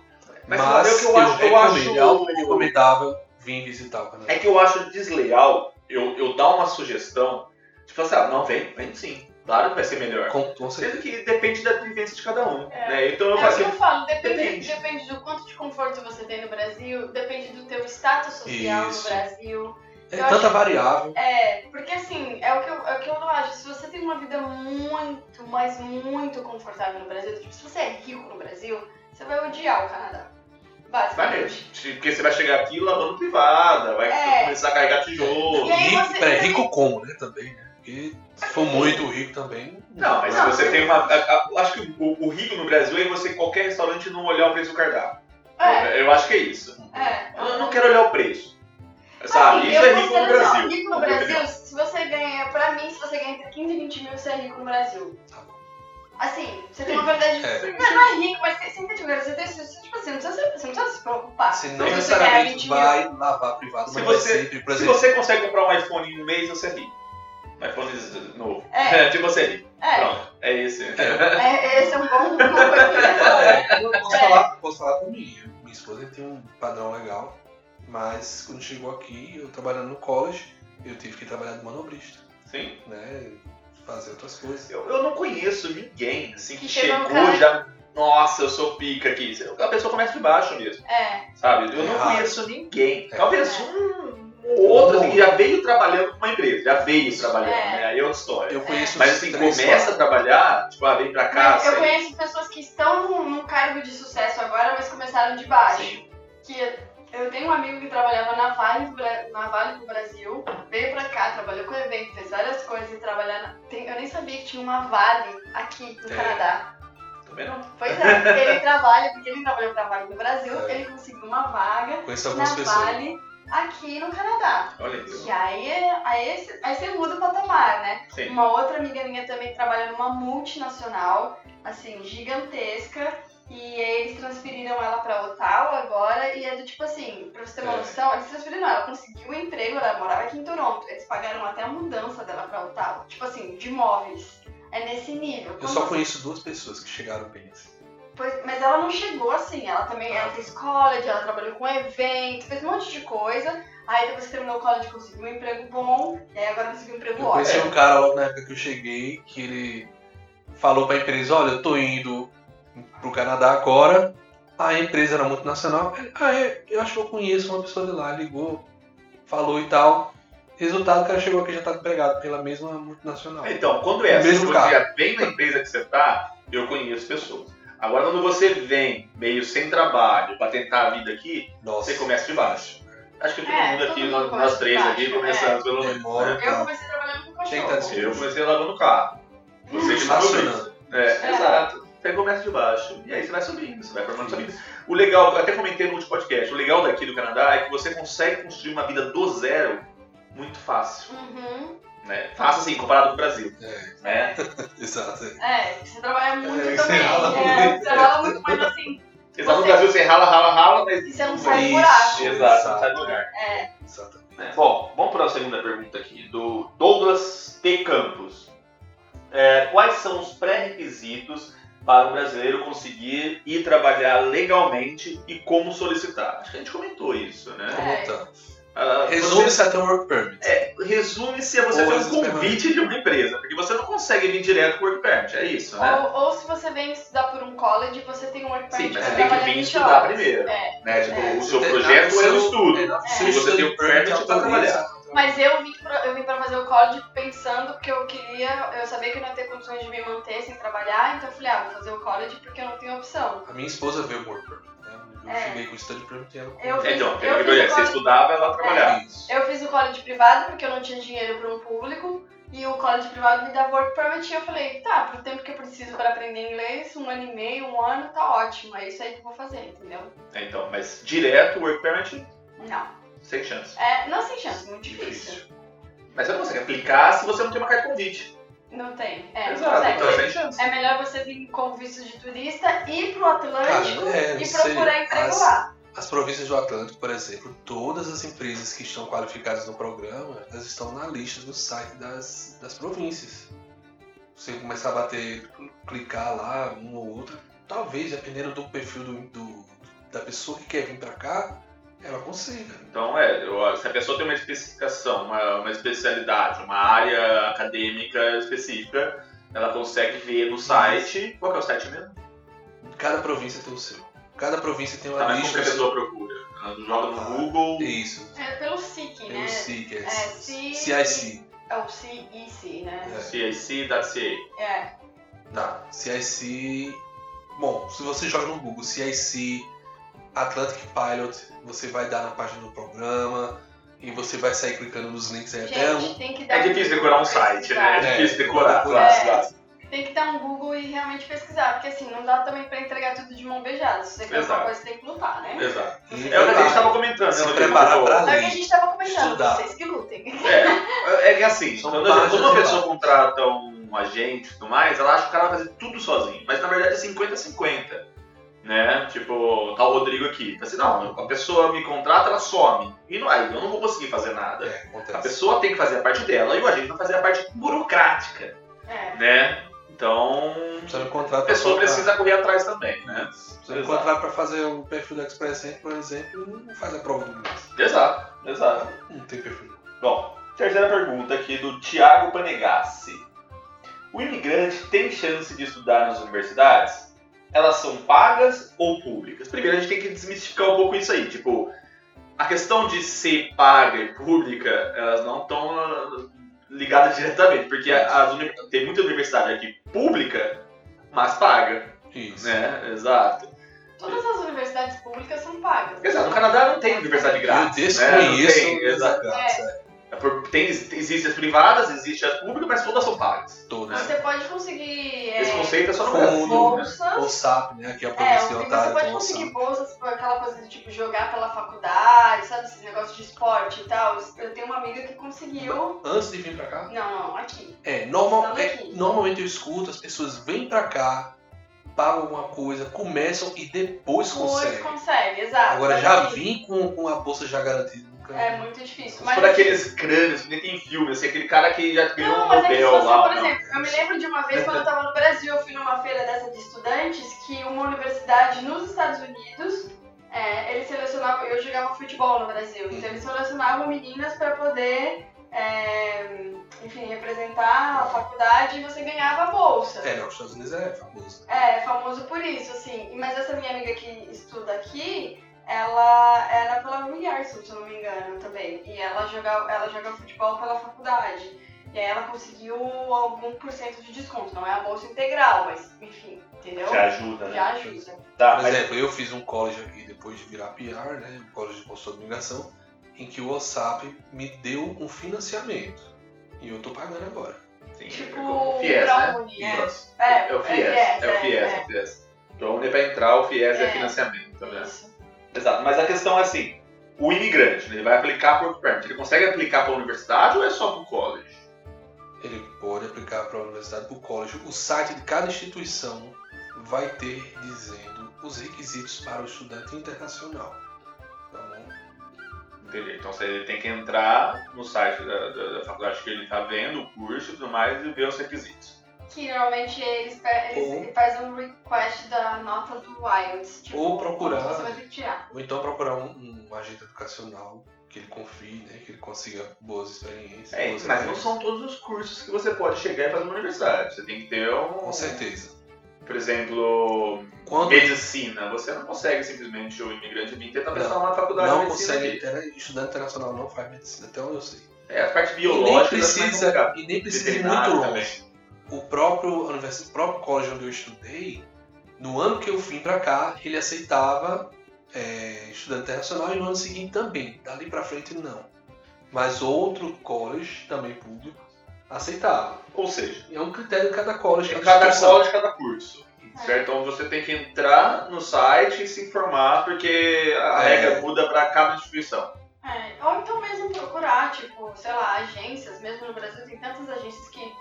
Mas, Mas, é que eu eu, acho, eu acho- é altamente recomendável vir visitar o Canadá. É que eu acho desleal eu, eu dar uma sugestão, tipo assim, ah, não, vem, vem sim. Claro que vai ser melhor. Com, com Sendo certeza. que depende da vivência de cada um. É. Né? Então eu É falo o que assim, eu falo, depende, depende. depende do quanto de conforto você tem no Brasil, depende do teu status social Isso. no Brasil. É eu tanta acho- variável. É, porque assim, é o, que eu, é o que eu acho. Se você tem uma vida muito, mas muito confortável no Brasil, tipo, se você é rico no Brasil, você vai odiar o Canadá. vai Basicamente. mesmo. Porque você vai chegar aqui lavando privada, vai É. começar a carregar tijolo. E aí você- rico como, né? Também, né? Porque se for muito rico também. Não, mas Não, se você tem uma. a- a- eu acho que o, o rico no Brasil é você em qualquer restaurante não olhar o preço do cardápio. É, Eu acho que é isso. é. Eu não quero olhar o preço. Sabe? Assim, Isso eu é rico no Brasil. Rico no Brasil, se você ganha, pra mim, se você ganha entre 15 e 20 mil, você é rico no Brasil. Tá. Assim, você tem uma qualidade de. É. Não, não é rico, mas você, você entende o que eu quero dizer? Você, tipo assim, não precisa, se- você não precisa se preocupar. Você não você necessariamente ganhar 20 mil. vai lavar privado, Se mas você- sempre, por Se você consegue comprar um iPhone em um mês, você é rico. Um iPhone novo. É. de você é rico. É, Pronto, é esse. é, esse é um bom, você? Eu posso, É. falar, posso falar por mim. Minha esposa tem um padrão legal, mas quando chegou aqui, eu trabalhando no college, eu tive que trabalhar de manobrista, Sim. né? Fazer outras coisas. Eu, eu não conheço ninguém assim que, Que chegou cara- já. Nossa, eu sou pica aqui. A pessoa começa de baixo mesmo, É, sabe? Eu não É conheço ninguém. É. Talvez um ou outro assim, que já veio trabalhando com uma empresa, já veio trabalhando, É. né? Aí é outra história. Eu conheço Mas assim, começa a trabalhar, tipo, ah, vem pra cá. mas eu sai. conheço pessoas que estão num, cargo de sucesso agora, mas começaram de baixo. Sim. Que eu tenho um amigo que trabalhava na Vale, do Bra- na vale do Brasil, veio pra cá, trabalhou com evento, fez várias coisas e trabalhar na... tem- Eu nem sabia que tinha uma Vale aqui no É. Canadá. Também não. Pois é, ele trabalha, porque ele trabalhou pra Vale do Brasil, É. ele conseguiu uma vaga Conheço na pessoas. Vale aqui no Canadá. Olha E isso. aí, aí, esse- aí você muda o patamar, né? Sim. Uma outra amiga minha também trabalha numa multinacional, assim, gigantesca. E aí eles transferiram ela pra Ottawa agora. E é do tipo assim, pra você ter uma É. noção, eles transferiram ela, conseguiu um emprego, ela morava aqui em Toronto. Eles pagaram até a mudança dela pra Ottawa. Tipo assim, de imóveis. É nesse nível. Eu Quando só você- conheço duas pessoas que chegaram bem assim. Pois- mas ela não chegou assim, ela também ela fez college, ela trabalhou com evento, fez um monte de coisa. Aí depois que terminou o college conseguiu um emprego bom, e aí agora conseguiu um emprego Eu ótimo. conheci um cara logo na época que eu cheguei que ele falou pra empresa, olha, eu tô indo pro Canadá agora. A empresa era multinacional. Ah, eu acho que eu conheço uma pessoa de lá, ligou. falou e tal. Resultado, o cara chegou aqui e já tá empregado pela mesma multinacional. Então, quando é assim, Mesmo você carro. já vem na empresa que você tá, eu conheço pessoas. Agora, quando você vem meio sem trabalho pra tentar a vida aqui, Nossa. você começa de baixo. Acho que todo É, mundo todo aqui, mundo nós, três baixo, aqui, é. começamos pelo menos. Né? Eu comecei trabalhando com cachorro. Eu comecei lavando carro. Você que tá subindo. É, exato. Você começa de baixo. E aí você vai subindo, você vai formando sua vida. O legal, eu até comentei no último podcast, o legal daqui do Canadá é que você consegue construir uma vida do zero muito fácil. Uhum. Né? Fácil assim, comparado com o Brasil. É, Né? exato. É, você trabalha muito É, também. você rala é, muito. você rala muito, mas assim, Exato, no Brasil você rala, rala, rala, mas. e você não sai do buraco. Exato, você não sai do lugar. É, Exatamente. É, Bom, vamos para a segunda pergunta aqui, do Douglas T. Campos. É, quais são os pré-requisitos para um brasileiro conseguir ir trabalhar legalmente e como solicitar? Acho que a gente comentou isso, né? É. Ah, Resume-se até um work permit. É, resume-se a você Ou ter um convite de uma empresa, porque você não consegue vir direto com o work permit, é isso, né? ou, ou se você vem estudar por um college, você tem um work Sim, permit mas pra você tem que vir 20 estudar horas. primeiro. É. Né? Tipo, É. o seu Você- projeto ah, é o seu- estudo. é, não, É. seu E você tem o permit autoriza- trabalhar. Mas eu vim, pra, eu vim pra fazer o college pensando que eu queria, eu sabia que eu não ia ter condições de me manter sem trabalhar, então eu falei, ah, vou fazer o college porque eu não tenho opção. A minha esposa veio com work permit. Eu É. cheguei com study permit e ela com Eu É, então, Eu fiz eu o você college- estudava, ela trabalhava. Isso. Eu fiz o college privado porque eu não tinha dinheiro para um público e o college privado me dá work permit e eu falei, tá, pro tempo que eu preciso para aprender inglês, um ano e meio, um ano, tá ótimo, é isso aí que eu vou fazer, entendeu? É, Então, mas direto, work permit, Não. sem chance. É, não sem chance, muito difícil. Mas você não consegue aplicar se você não tem uma carta de convite. Não tem. É, não Exato, consegue. então é chance. É melhor você vir com visto de turista, ir pro Atlântico Cara, é, e sei, procurar emprego as- lá. As províncias do Atlântico, por exemplo, todas as empresas que estão qualificadas no programa, elas estão na lista do site das, das províncias. Você começar a bater, clicar lá, um ou outro, talvez, dependendo do perfil do, do- da pessoa que quer vir pra cá, ela consiga. Então, é, eu- se a pessoa tem uma especificação, uma, uma especialidade, uma área acadêmica específica, ela consegue ver no site. Qual que é o site mesmo? Cada província tem o seu. Cada província tem uma Tá, mas como lista. que a pessoa procura? Ela joga no Ah, Google. Isso. É pelo SIC, né? o SIC, é, É, C- CIC. É o CIC, né? É. CIC.ca. É. Tá, CIC. Bom, se você joga no Google CIC Atlantic Pilot, você vai dar na página do programa e você vai sair clicando nos links aí até um. Gente, tem que dar É difícil decorar um site, né? É pesquisar. É, difícil decorar, é. claro, claro. Tem que dar um Google e realmente pesquisar, porque assim, não dá também pra entregar tudo de mão beijada. Se você quer Exato. alguma coisa, você tem que lutar, né? Exato. É o que a gente estava comentando, se né? preparar pra É o que a ler. gente tava comentando, Estudar. vocês que lutem. É, é que assim, São quando, gente- quando uma pessoa contrata um agente e tudo mais, ela acha que o cara vai fazer tudo sozinho. Mas na verdade é 50-50. Né? Tipo, tá o Rodrigo aqui. Assim, não, a pessoa me contrata, ela some. E não, aí eu não vou conseguir fazer nada. É, A pessoa tem que fazer a parte dela e o agente vai fazer a parte burocrática, É. né? Então, Você não contrata a pessoa pra- precisa correr atrás também, né? Você não Exato. contrata pra fazer o perfil do Express por exemplo, não faz a prova do inglês. Exato, exato. Não tem perfil. Bom, terceira pergunta aqui do Thiago Panegassi. O imigrante tem chance de estudar nas universidades? Elas são pagas ou públicas? Primeiro a gente tem que desmistificar um pouco isso aí. Tipo, a questão de ser paga e pública, elas não estão ligadas diretamente. Porque as uni- tem muita universidade aqui pública, mas paga, Isso. né? Exato. Todas as universidades públicas são pagas. Exato. No Canadá não tem universidade Eu grátis. né? Não desconheço tem, exato. exato. é. É por- Tem, existem as privadas, existem as públicas, mas todas são pagas. Todas. Você pode conseguir é, Esse conceito é só no fundo, né? bolsas. O SAP, né? Aqui é a É, província de você pode conseguir bolsas por aquela coisa do tipo jogar pela faculdade, sabe? Esse negócio de esporte e tal. Eu tenho uma amiga que conseguiu. Antes de vir pra cá? Não, não, aqui. É, normal, é, aqui. normalmente eu escuto, as pessoas vêm pra cá, pagam alguma coisa, começam e depois Pois conseguem. consegue, exato. Agora já assim, vim com, com a bolsa já garantida. É muito difícil. Mas por aqueles crânios que nem tem filme, assim, aquele cara que já ganhou Não, um mas é Nobel você, lá. por não. exemplo, eu me lembro de uma vez quando eu tava no Brasil, eu fui numa feira dessa de estudantes, que uma universidade nos Estados Unidos, é, eles selecionavam, eu jogava futebol no Brasil, então eles selecionavam meninas para poder, é, enfim, representar a faculdade e você ganhava a bolsa. É, não, os Estados Unidos é famoso. É, famoso por isso, assim. Mas essa minha amiga que estuda aqui, ela era pela da Uyarson, se eu não me engano, também. E ela joga, ela joga futebol pela faculdade. E aí ela conseguiu algum por cento de desconto. Não é a bolsa integral, mas enfim, entendeu? Já ajuda, né? Já ajuda. Tá, Por mas exemplo, eu fiz um college aqui depois de virar PR, né? Um college de consultor de migração, em que o WhatsApp me deu um financiamento. E eu tô pagando agora. sim, Tipo, é FIES, né? É. Isso. É, É o FIES, é o FIES, é o FIES. Então, pra entrar, o FIES é, É. financiamento, vendo? Isso. Exato, mas a questão é assim, o imigrante, ele vai aplicar por permit, ele consegue aplicar para a universidade ou é só para o college? Ele pode aplicar para a universidade, para o college. O site de cada instituição vai ter dizendo os requisitos para o estudante internacional. Tá bom? Entendi. Então você tem que entrar no site da, da- da faculdade que ele está vendo, o curso e tudo mais, e ver os requisitos. Que normalmente eles, Ou- fazem um request da nota do IELTS. Tipo, Ou procurar- quanto Você vai ter que tirar. Ou então procurar um, um agente educacional que ele confie, né? Que ele consiga boas experiências. É, boas mas não são todos os cursos que você pode chegar e fazer na universidade. Você tem que ter um. Com certeza. Por exemplo, Quando medicina. Você não consegue simplesmente o imigrante vir tentar prestar uma faculdade não de medicina. consegue, aqui. era- estudante internacional não faz medicina, até onde eu sei. É, a parte E nem biológica é precisa, e nem precisa ir muito longe. O próprio, o próprio college onde eu estudei, no ano que eu vim pra cá, ele aceitava é, estudante internacional e no ano seguinte também. Dali pra frente não. Mas outro college, também público, aceitava. Ou seja, É um critério de cada college, em cada cada instituição. college, cada curso. Certo? Então você tem que entrar no site e se informar, porque a É. regra muda para cada instituição. É, ou então mesmo procurar, tipo, sei lá, agências, mesmo no Brasil tem tantas agências que.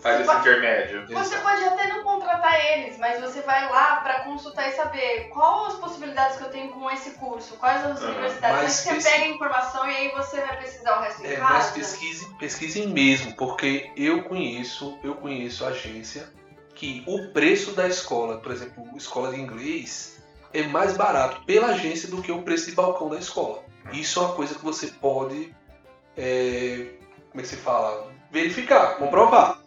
Faz você esse pode- intermédio. Você Exato. pode até não contratar eles, mas você vai lá pra consultar e saber quais as possibilidades que eu tenho com esse curso, quais as Aham. universidades. Mas Mas você pesqui- pega a informação e aí você vai precisar o resto em É, mas casa. pesquise, pesquisem mesmo, porque eu conheço, eu conheço agência que o preço da escola, por exemplo, escola de inglês, é mais barato pela agência do que o preço de balcão da escola. Isso é uma coisa que você pode, é, como é que se fala, verificar, comprovar.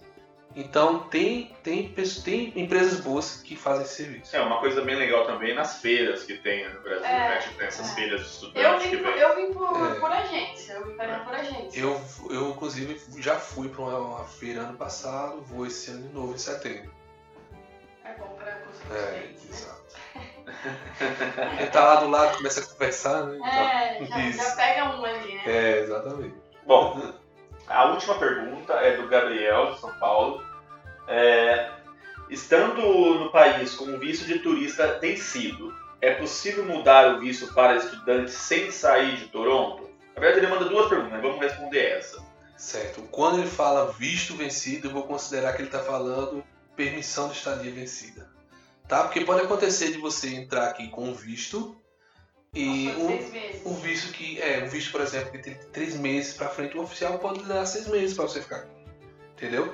Então tem, tem, tem empresas boas que fazem esse serviço. É uma coisa bem legal também nas feiras que tem no Brasil, É, né? Tipo, tem essas é. feiras de Eu estudantes que vim, por, vem. eu vim por, É. por agência, eu vim para por agência. Eu, eu inclusive já fui para uma, uma feira ano passado, vou esse ano de novo em setembro. É bom pra curso de É, clientes, né? exato. Quem tá lá do lado começa a conversar, né? É, já, Isso. já pega um ali, né? É, exatamente. Bom, a última pergunta é do Gabriel, de São Paulo. É, estando no país com um visto de turista vencido, é possível mudar o visto para estudante sem sair de Toronto? Na verdade, ele manda duas perguntas, vamos responder essa. Certo. Quando ele fala visto vencido, eu vou considerar que ele está falando permissão de estadia vencida. Tá? Porque pode acontecer de você entrar aqui com visto e um, meses. um visto que é um visto, por exemplo, que tem três meses para frente, o oficial pode dar seis meses para você ficar aqui. Entendeu?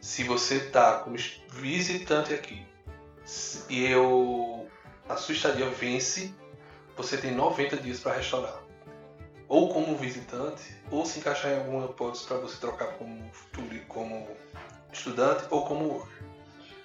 Se você tá como visitante aqui e eu a sua estadia vence, você tem 90 dias para restaurar. Ou como visitante, ou se encaixar em alguma hipótese para você trocar como como estudante ou como worker.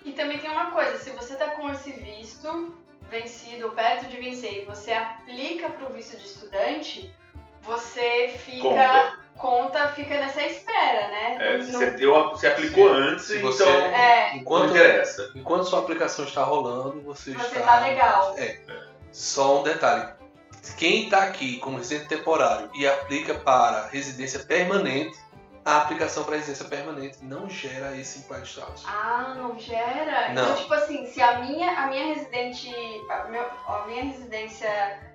E também tem uma coisa, se você tá com esse visto vencido ou perto de vencer e você aplica pro visto de estudante, você fica. Conta. conta, fica nessa espera, né? É, Não- você, deu, você aplicou Sim. antes, Se então você- É, não Enquanto, interessa. enquanto sua aplicação está rolando, você, Você está. tá legal. É. Só um detalhe. Quem está aqui como residente temporário e aplica para residência permanente, a aplicação para residência permanente não gera esse implied status. Ah, não gera? Não. Então, tipo assim, se a minha, a minha residente. A, meu- a minha residência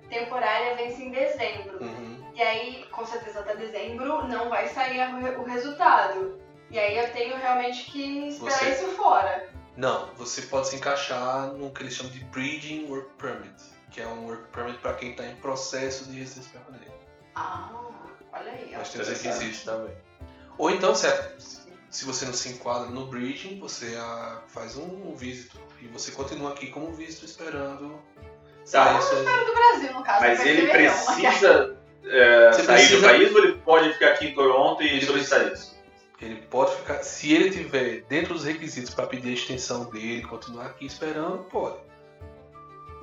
temporária vence em dezembro. Uhum. E aí, com certeza até dezembro, não vai sair o resultado. E aí eu tenho realmente que esperar Você- isso fora. Não, você pode se encaixar no que eles chamam de Bridging Work Permit, que é um Work Permit para quem está em processo de residência permanente. Ah, olha aí. Nós temos Interessante. requisitos também. Ou então, se, é- se você não se enquadra no Bridging, você ah, faz um, um visto. E você continua aqui como visto esperando Tá. sair suas- Do Brasil, no caso. Mas vai ele precisa é, sair precisa- do país ou ele pode ficar aqui em Toronto e Ele solicitar isso? Ele pode ficar. Se ele tiver dentro dos requisitos para pedir a extensão dele, continuar aqui esperando, pode.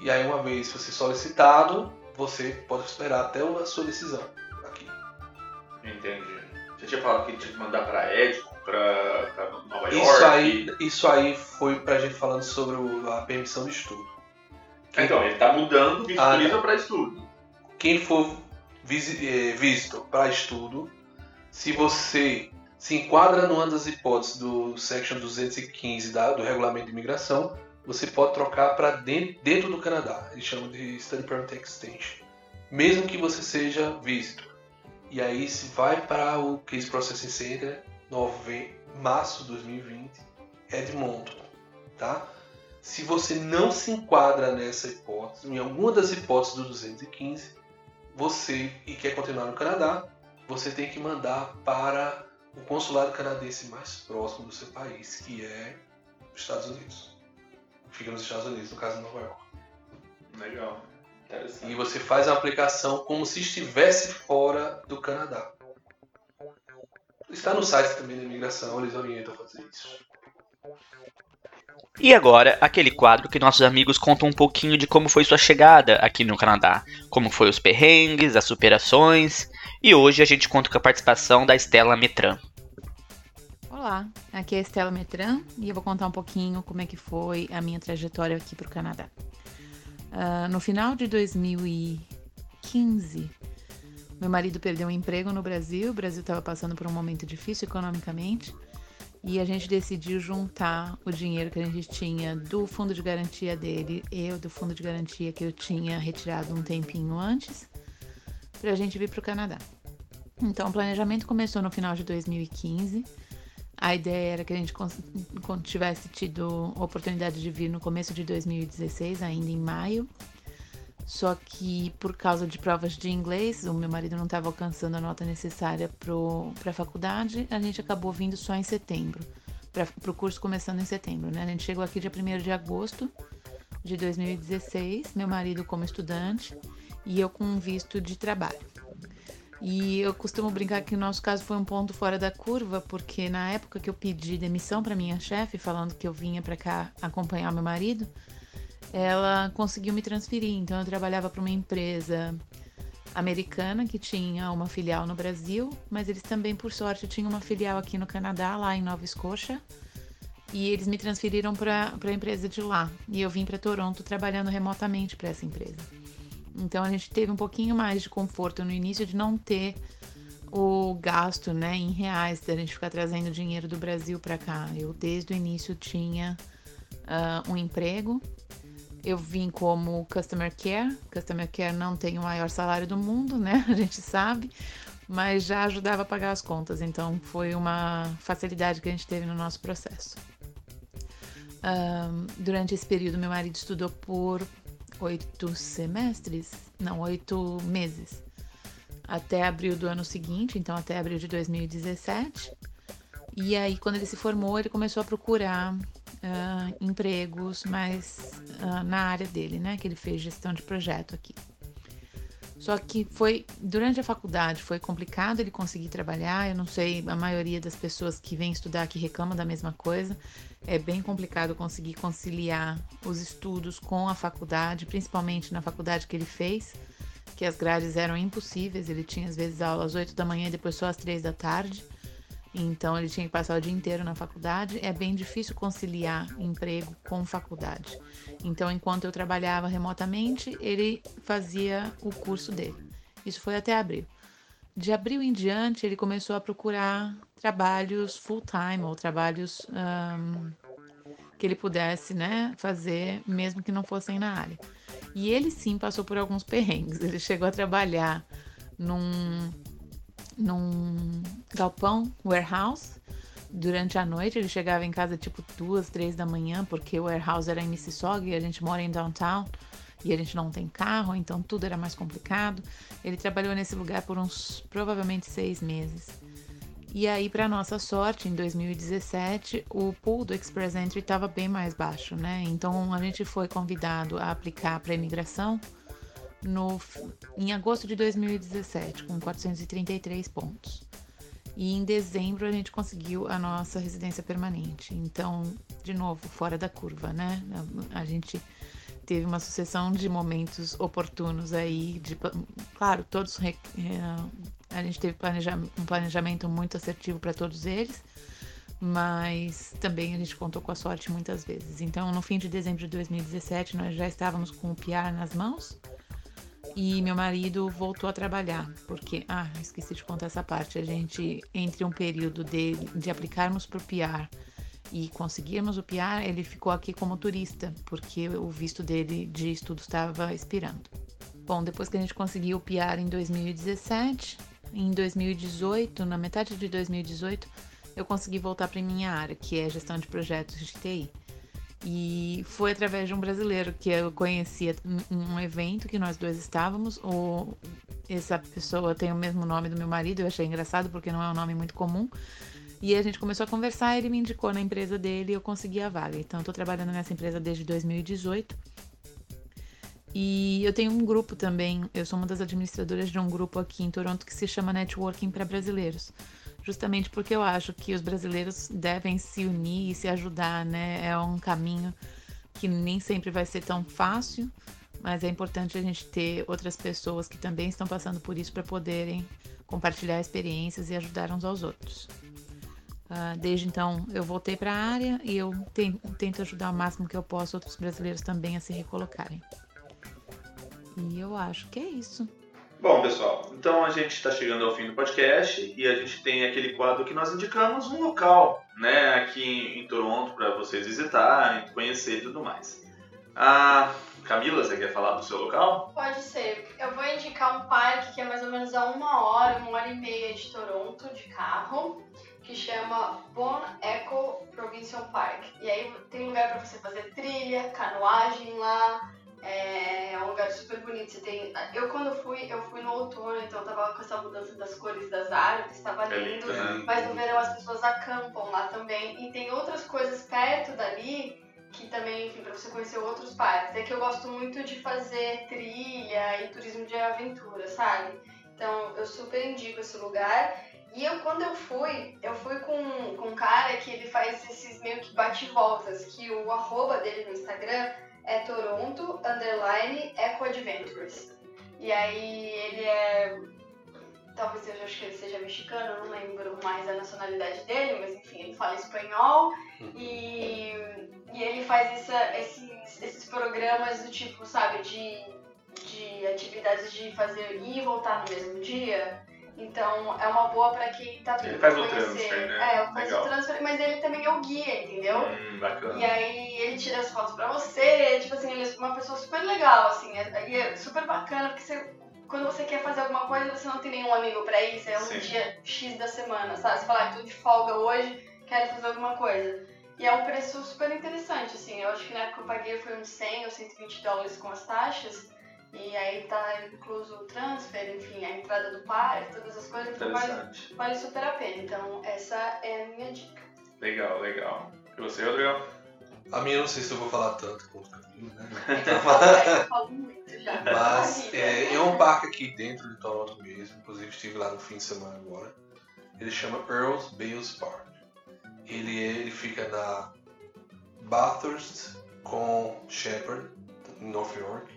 E aí, uma vez você solicitado, você pode esperar até a sua decisão aqui. Entendi. Você tinha falado que tinha que mandar pra Edson, pra, pra Nova York. Isso aí, isso aí foi pra gente falando sobre o- a permissão de estudo. Então, ele tá mudando visto Ah, tá. pra estudo. Quem for visi- eh, visto para estudo, se você se enquadra numa das hipóteses do Section 215 da- do Regulamento de Imigração, você pode trocar para dentro, dentro do Canadá. Eles chamam de Study Permit Extension. Mesmo que você seja visto. E aí se vai para o Case Processing Center, nove, março de 2020, Edmonton, tá? Se você não se enquadra nessa hipótese, em alguma das hipóteses do 215, você e quer continuar no Canadá, você tem que mandar para o consulado canadense mais próximo do seu país, que é os Estados Unidos. Fica nos Estados Unidos, no caso de Nova York. Legal. E você faz a aplicação como se estivesse fora do Canadá. Está no site também da imigração, eles orientam a fazer isso. E agora, aquele quadro que nossos amigos contam um pouquinho de como foi sua chegada aqui no Canadá, como foi os perrengues, as superações, e hoje a gente conta com a participação da Estela Metran. Olá, aqui é a Estela Metran e eu vou contar um pouquinho como é que foi a minha trajetória aqui para o Canadá. Ah, no final de 2015, meu marido perdeu um emprego no Brasil, o Brasil estava passando por um momento difícil economicamente e a gente decidiu juntar o dinheiro que a gente tinha do fundo de garantia dele, eu do fundo de garantia que eu tinha retirado um tempinho antes, para a gente vir para o Canadá. Então, o planejamento começou no final de 2015. A ideia era que a gente tivesse tido oportunidade de vir no começo de 2016, ainda em maio. Só que por causa de provas de inglês, o meu marido não estava alcançando a nota necessária para a faculdade, a gente acabou vindo só em setembro, para o curso começando em setembro. Né? A gente chegou aqui dia 1 de agosto de 2016, meu marido como estudante e eu com visto de trabalho. E eu costumo brincar que o nosso caso foi um ponto fora da curva, porque na época que eu pedi demissão para minha chefe, falando que eu vinha para cá acompanhar meu marido, ela conseguiu me transferir. Então eu trabalhava para uma empresa americana que tinha uma filial no Brasil, mas eles também, por sorte, tinham uma filial aqui no Canadá, lá em Nova Escócia. E eles me transferiram para a empresa de lá. E eu vim para Toronto trabalhando remotamente para essa empresa. Então a gente teve um pouquinho mais de conforto no início de não ter o gasto, né, em reais, da gente ficar trazendo dinheiro do Brasil para cá. Eu desde o início tinha ah, um emprego. Eu vim como customer care. Customer care não tem o maior salário do mundo, né? A gente sabe, mas já ajudava a pagar as contas. Então foi uma facilidade que a gente teve no nosso processo. Ahn, durante esse período, meu marido estudou por oito semestres, não, oito meses, até abril do ano seguinte, então até abril de 2017. E aí, quando ele se formou, ele começou a procurar ah, empregos mais ah, na área dele, né? Que ele fez gestão de projeto aqui. Só que foi durante a faculdade foi complicado ele conseguir trabalhar. Eu não sei, a maioria das pessoas que vêm estudar aqui reclamam da mesma coisa. É bem complicado conseguir conciliar os estudos com a faculdade, principalmente na faculdade que ele fez, que as grades eram impossíveis. Ele tinha às vezes aula às 8 da manhã e depois só às 3 da tarde. Então ele tinha que passar o dia inteiro na faculdade. É bem difícil conciliar emprego com faculdade. Então, enquanto eu trabalhava remotamente, ele fazia o curso dele. Isso foi até abril. De abril em diante, ele começou a procurar trabalhos full-time ou trabalhos ahn, que ele pudesse né, fazer, mesmo que não fossem na área. E ele sim passou por alguns perrengues. Ele chegou a trabalhar num, num galpão, warehouse, durante a noite. Ele chegava em casa tipo duas, três da manhã, porque o warehouse era em Mississauga e a gente mora em downtown e a gente não tem carro, então tudo era mais complicado. Ele trabalhou nesse lugar por uns provavelmente seis meses. E aí, para nossa sorte, em 2017, o pool do Express Entry estava bem mais baixo, né? Então a gente foi convidado a aplicar para imigração no, em agosto de 2017, com 433 pontos. E em dezembro a gente conseguiu a nossa residência permanente. Então, de novo, fora da curva, né? A, a gente teve uma sucessão de momentos oportunos aí, de, claro, todos é, a gente teve planeja, um planejamento muito assertivo para todos eles, mas também a gente contou com a sorte muitas vezes. Então, no fim de dezembro de 2017, nós já estávamos com o PR nas mãos e meu marido voltou a trabalhar, porque, ah, esqueci de contar essa parte, a gente, entre um período de, de aplicarmos para o PR e conseguirmos o PR, ele ficou aqui como turista, porque o visto dele de estudo estava expirando. Bom, depois que a gente conseguiu o PR em 2017, em 2018, na metade de 2018, eu consegui voltar para minha área, que é gestão de projetos de TI. E foi através de um brasileiro que eu conhecia um evento que nós dois estávamos. O, essa pessoa tem o mesmo nome do meu marido, eu achei engraçado porque não é um nome muito comum. E a gente começou a conversar, ele me indicou na empresa dele e eu consegui a vaga. Então, eu tô trabalhando nessa empresa desde 2018. E eu tenho um grupo também, eu sou uma das administradoras de um grupo aqui em Toronto que se chama Networking para Brasileiros justamente porque eu acho que os brasileiros devem se unir e se ajudar, né? É um caminho que nem sempre vai ser tão fácil, mas é importante a gente ter outras pessoas que também estão passando por isso para poderem compartilhar experiências e ajudar uns aos outros. Uh, desde então eu voltei para a área e eu tento ajudar o máximo que eu posso outros brasileiros também a se recolocarem. E eu acho que é isso. Bom, pessoal, então a gente está chegando ao fim do podcast e a gente tem aquele quadro que nós indicamos um local, né, aqui em Toronto para vocês visitarem, conhecer e tudo mais. Ah, Camila, você quer falar do seu local? Pode ser. Eu vou indicar um parque que é mais ou menos a uma hora, uma hora e meia de Toronto de carro, que chama Bon Echo Provincial Park. E aí tem lugar para você fazer trilha, canoagem lá, é, é um lugar super bonito. Você tem, eu quando fui, eu fui no outono, então tava com essa mudança das cores das árvores, estava é lindo. Né? Mas no verão as pessoas acampam lá também. E tem outras coisas perto dali que também, enfim, para você conhecer outros parques. É que eu gosto muito de fazer trilha e turismo de aventura, sabe? Então eu super indico esse lugar. E eu, quando eu fui, eu fui com, com um cara que ele faz esses meio que bate-voltas, que o arroba dele no Instagram é Toronto Underline Eco Adventures. E aí ele é. Talvez eu acho que ele seja mexicano, não lembro mais a nacionalidade dele, mas enfim, ele fala espanhol uhum. e, e ele faz essa, esses, esses programas do tipo, sabe, de, de atividades de fazer ir e voltar no mesmo dia. Então é uma boa pra quem tá vindo Ele faz o transfer, né? É, faz Legal. o transfer, mas ele também é o guia, entendeu? Hum, bacana. E aí ele tira as fotos pra você, tipo assim, ele é uma pessoa super legal, assim, é, e é super bacana, porque você, quando você quer fazer alguma coisa, você não tem nenhum amigo pra isso, é um Sim. dia X da semana, sabe? Você fala, ah, tô de folga hoje, quero fazer alguma coisa. E é um preço super interessante, assim, eu acho que na época que eu paguei foi uns 100 ou 120 dólares com as taxas, e aí tá incluso o transfer, enfim, a entrada do par, todas as coisas, então vale, vale super a pena. Então essa é a minha dica. Legal, legal. E você, Rodrigo? A minha eu não sei se eu vou falar tanto quanto o Camilo, né? eu falo muito já. Mas é, é um parque aqui dentro de Toronto mesmo, inclusive estive lá no fim de semana agora. Ele chama Earls Bales Park. Ele, é, ele fica na Bathurst com Shepherd, em North York.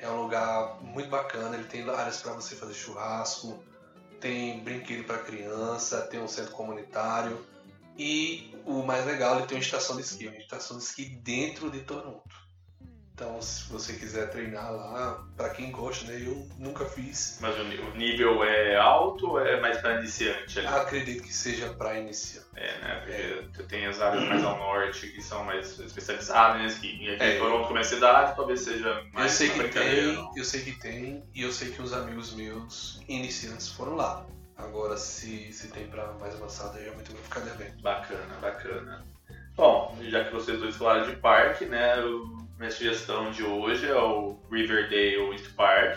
É um lugar muito bacana, ele tem áreas para você fazer churrasco, tem brinquedo para criança, tem um centro comunitário e o mais legal, ele tem uma estação de esqui, uma estação de esqui dentro de Toronto. Então, se você quiser treinar lá, para quem gosta, né? Eu nunca fiz. Mas o nível é alto ou é mais para iniciante? Ali? Acredito que seja para iniciante. É, né? Porque é. tem as áreas mais ao norte que são mais especializadas, né? E aqui é. em Toronto, como é cidade, talvez seja mais. Eu sei que tem, eu sei que tem, e eu sei que os amigos meus iniciantes foram lá. Agora, se, se tem para mais avançado, aí realmente eu vou ficar devendo. Bacana, bacana. Bom, já que vocês dois falaram de parque, né? Minha sugestão de hoje é o Riverdale East Park,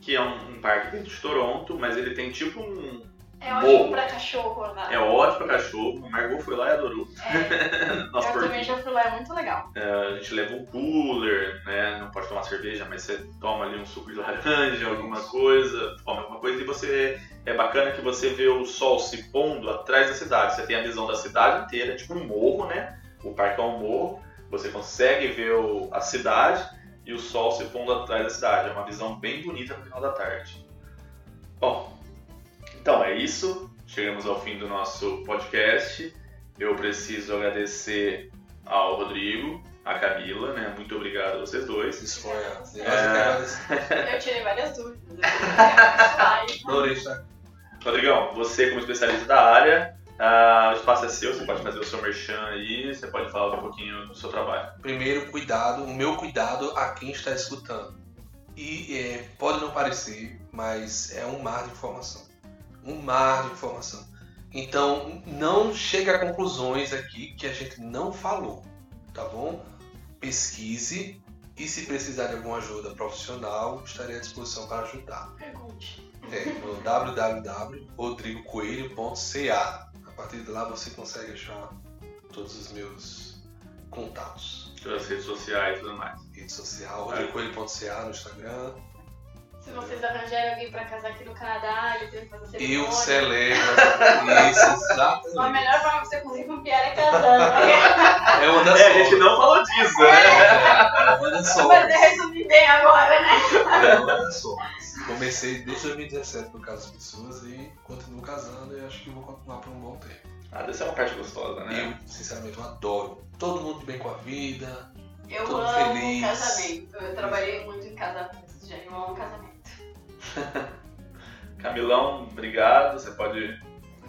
que é um, um parque dentro de Toronto, mas ele tem tipo um. É ótimo morro. pra cachorro, né? É ótimo pra cachorro. A Margot foi lá e adorou. É. eu porquinho. também já fui lá, é muito legal. É, a gente leva um cooler, né? Não pode tomar cerveja, mas você toma ali um suco de laranja, alguma coisa, toma alguma coisa e você. É bacana que você vê o sol se pondo atrás da cidade. Você tem a visão da cidade inteira, tipo um morro, né? O parque é um morro você consegue ver o, a cidade e o sol se pondo atrás da cidade. É uma visão bem bonita no final da tarde. Bom, então é isso. Chegamos ao fim do nosso podcast. Eu preciso agradecer ao Rodrigo, a Camila, né? Muito obrigado a vocês dois. Isso foi a. Eu tirei várias dúvidas. Adorei estar Rodrigão, você como especialista da área, ah, o espaço é seu, você pode fazer o seu merchan aí, você pode falar um pouquinho do seu trabalho. Primeiro, cuidado, o meu cuidado a quem está escutando. E é, pode não parecer, mas é um mar de informação. Um mar de informação. Então, não chegue a conclusões aqui que a gente não falou, tá bom? Pesquise e se precisar de alguma ajuda profissional, estarei à disposição para ajudar. Pergunte. É, no www.rodrigocoelho.ca. A partir de lá você consegue achar todos os meus contatos. Pelas redes sociais e tudo mais. Rede social, rodrigocoelho.ca no Instagram. Se vocês arranjarem alguém pra casar aqui no Canadá, ele tem que fazer cerimônia. Eu celebro isso, A exatamente. melhor forma que você conseguir com o Pierre é casando. né? É uma das É, a gente não falou disso, né? É uma das Mas eu resumi bem agora, né? É uma das. Comecei desde 2017 no caso das pessoas e continuo casando e acho que vou continuar por um bom tempo. Ah, deve ser uma parte gostosa, né? Eu, sinceramente, eu adoro. Todo mundo bem com a vida. Eu Todo amo feliz. casamento. Eu trabalhei muito em casamentos, já. Eu amo casamento. Camilão, obrigado. Você pode.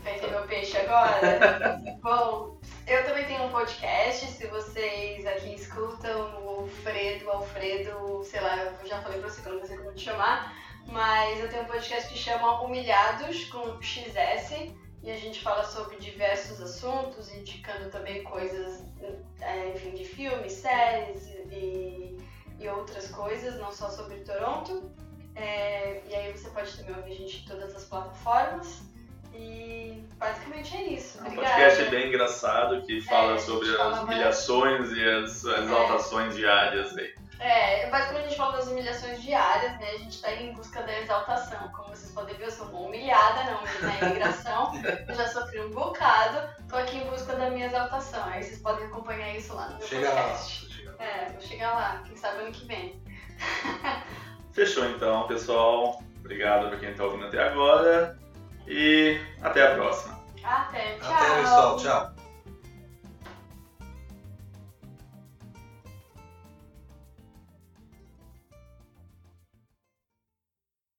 Vender meu peixe agora? Bom, eu também tenho um podcast. Se vocês aqui escutam o Alfredo, Alfredo, sei lá, eu já falei pra você que eu não sei como te chamar. Mas eu tenho um podcast que chama Humilhados com XS. E a gente fala sobre diversos assuntos, indicando também coisas, é, enfim, de filmes, séries e, e outras coisas, não só sobre Toronto. É, e aí você pode também ouvir a gente em todas as plataformas. E basicamente é isso. É um Obrigada. podcast bem engraçado que fala É, sobre as humilhações e as exaltações diárias aí. É, basicamente a gente fala das humilhações diárias, né? A gente tá em busca da exaltação. Como vocês podem ver, eu sou uma humilhada não, na imigração. eu já sofri um bocado, tô aqui em busca da minha exaltação. Aí vocês podem acompanhar isso lá no meu Chega lá. podcast. Chega lá. É, vou chegar lá, quem sabe ano que vem. Fechou então, pessoal. Obrigado por quem está ouvindo até agora. E até a próxima. Até, tchau. Até, pessoal. Tchau.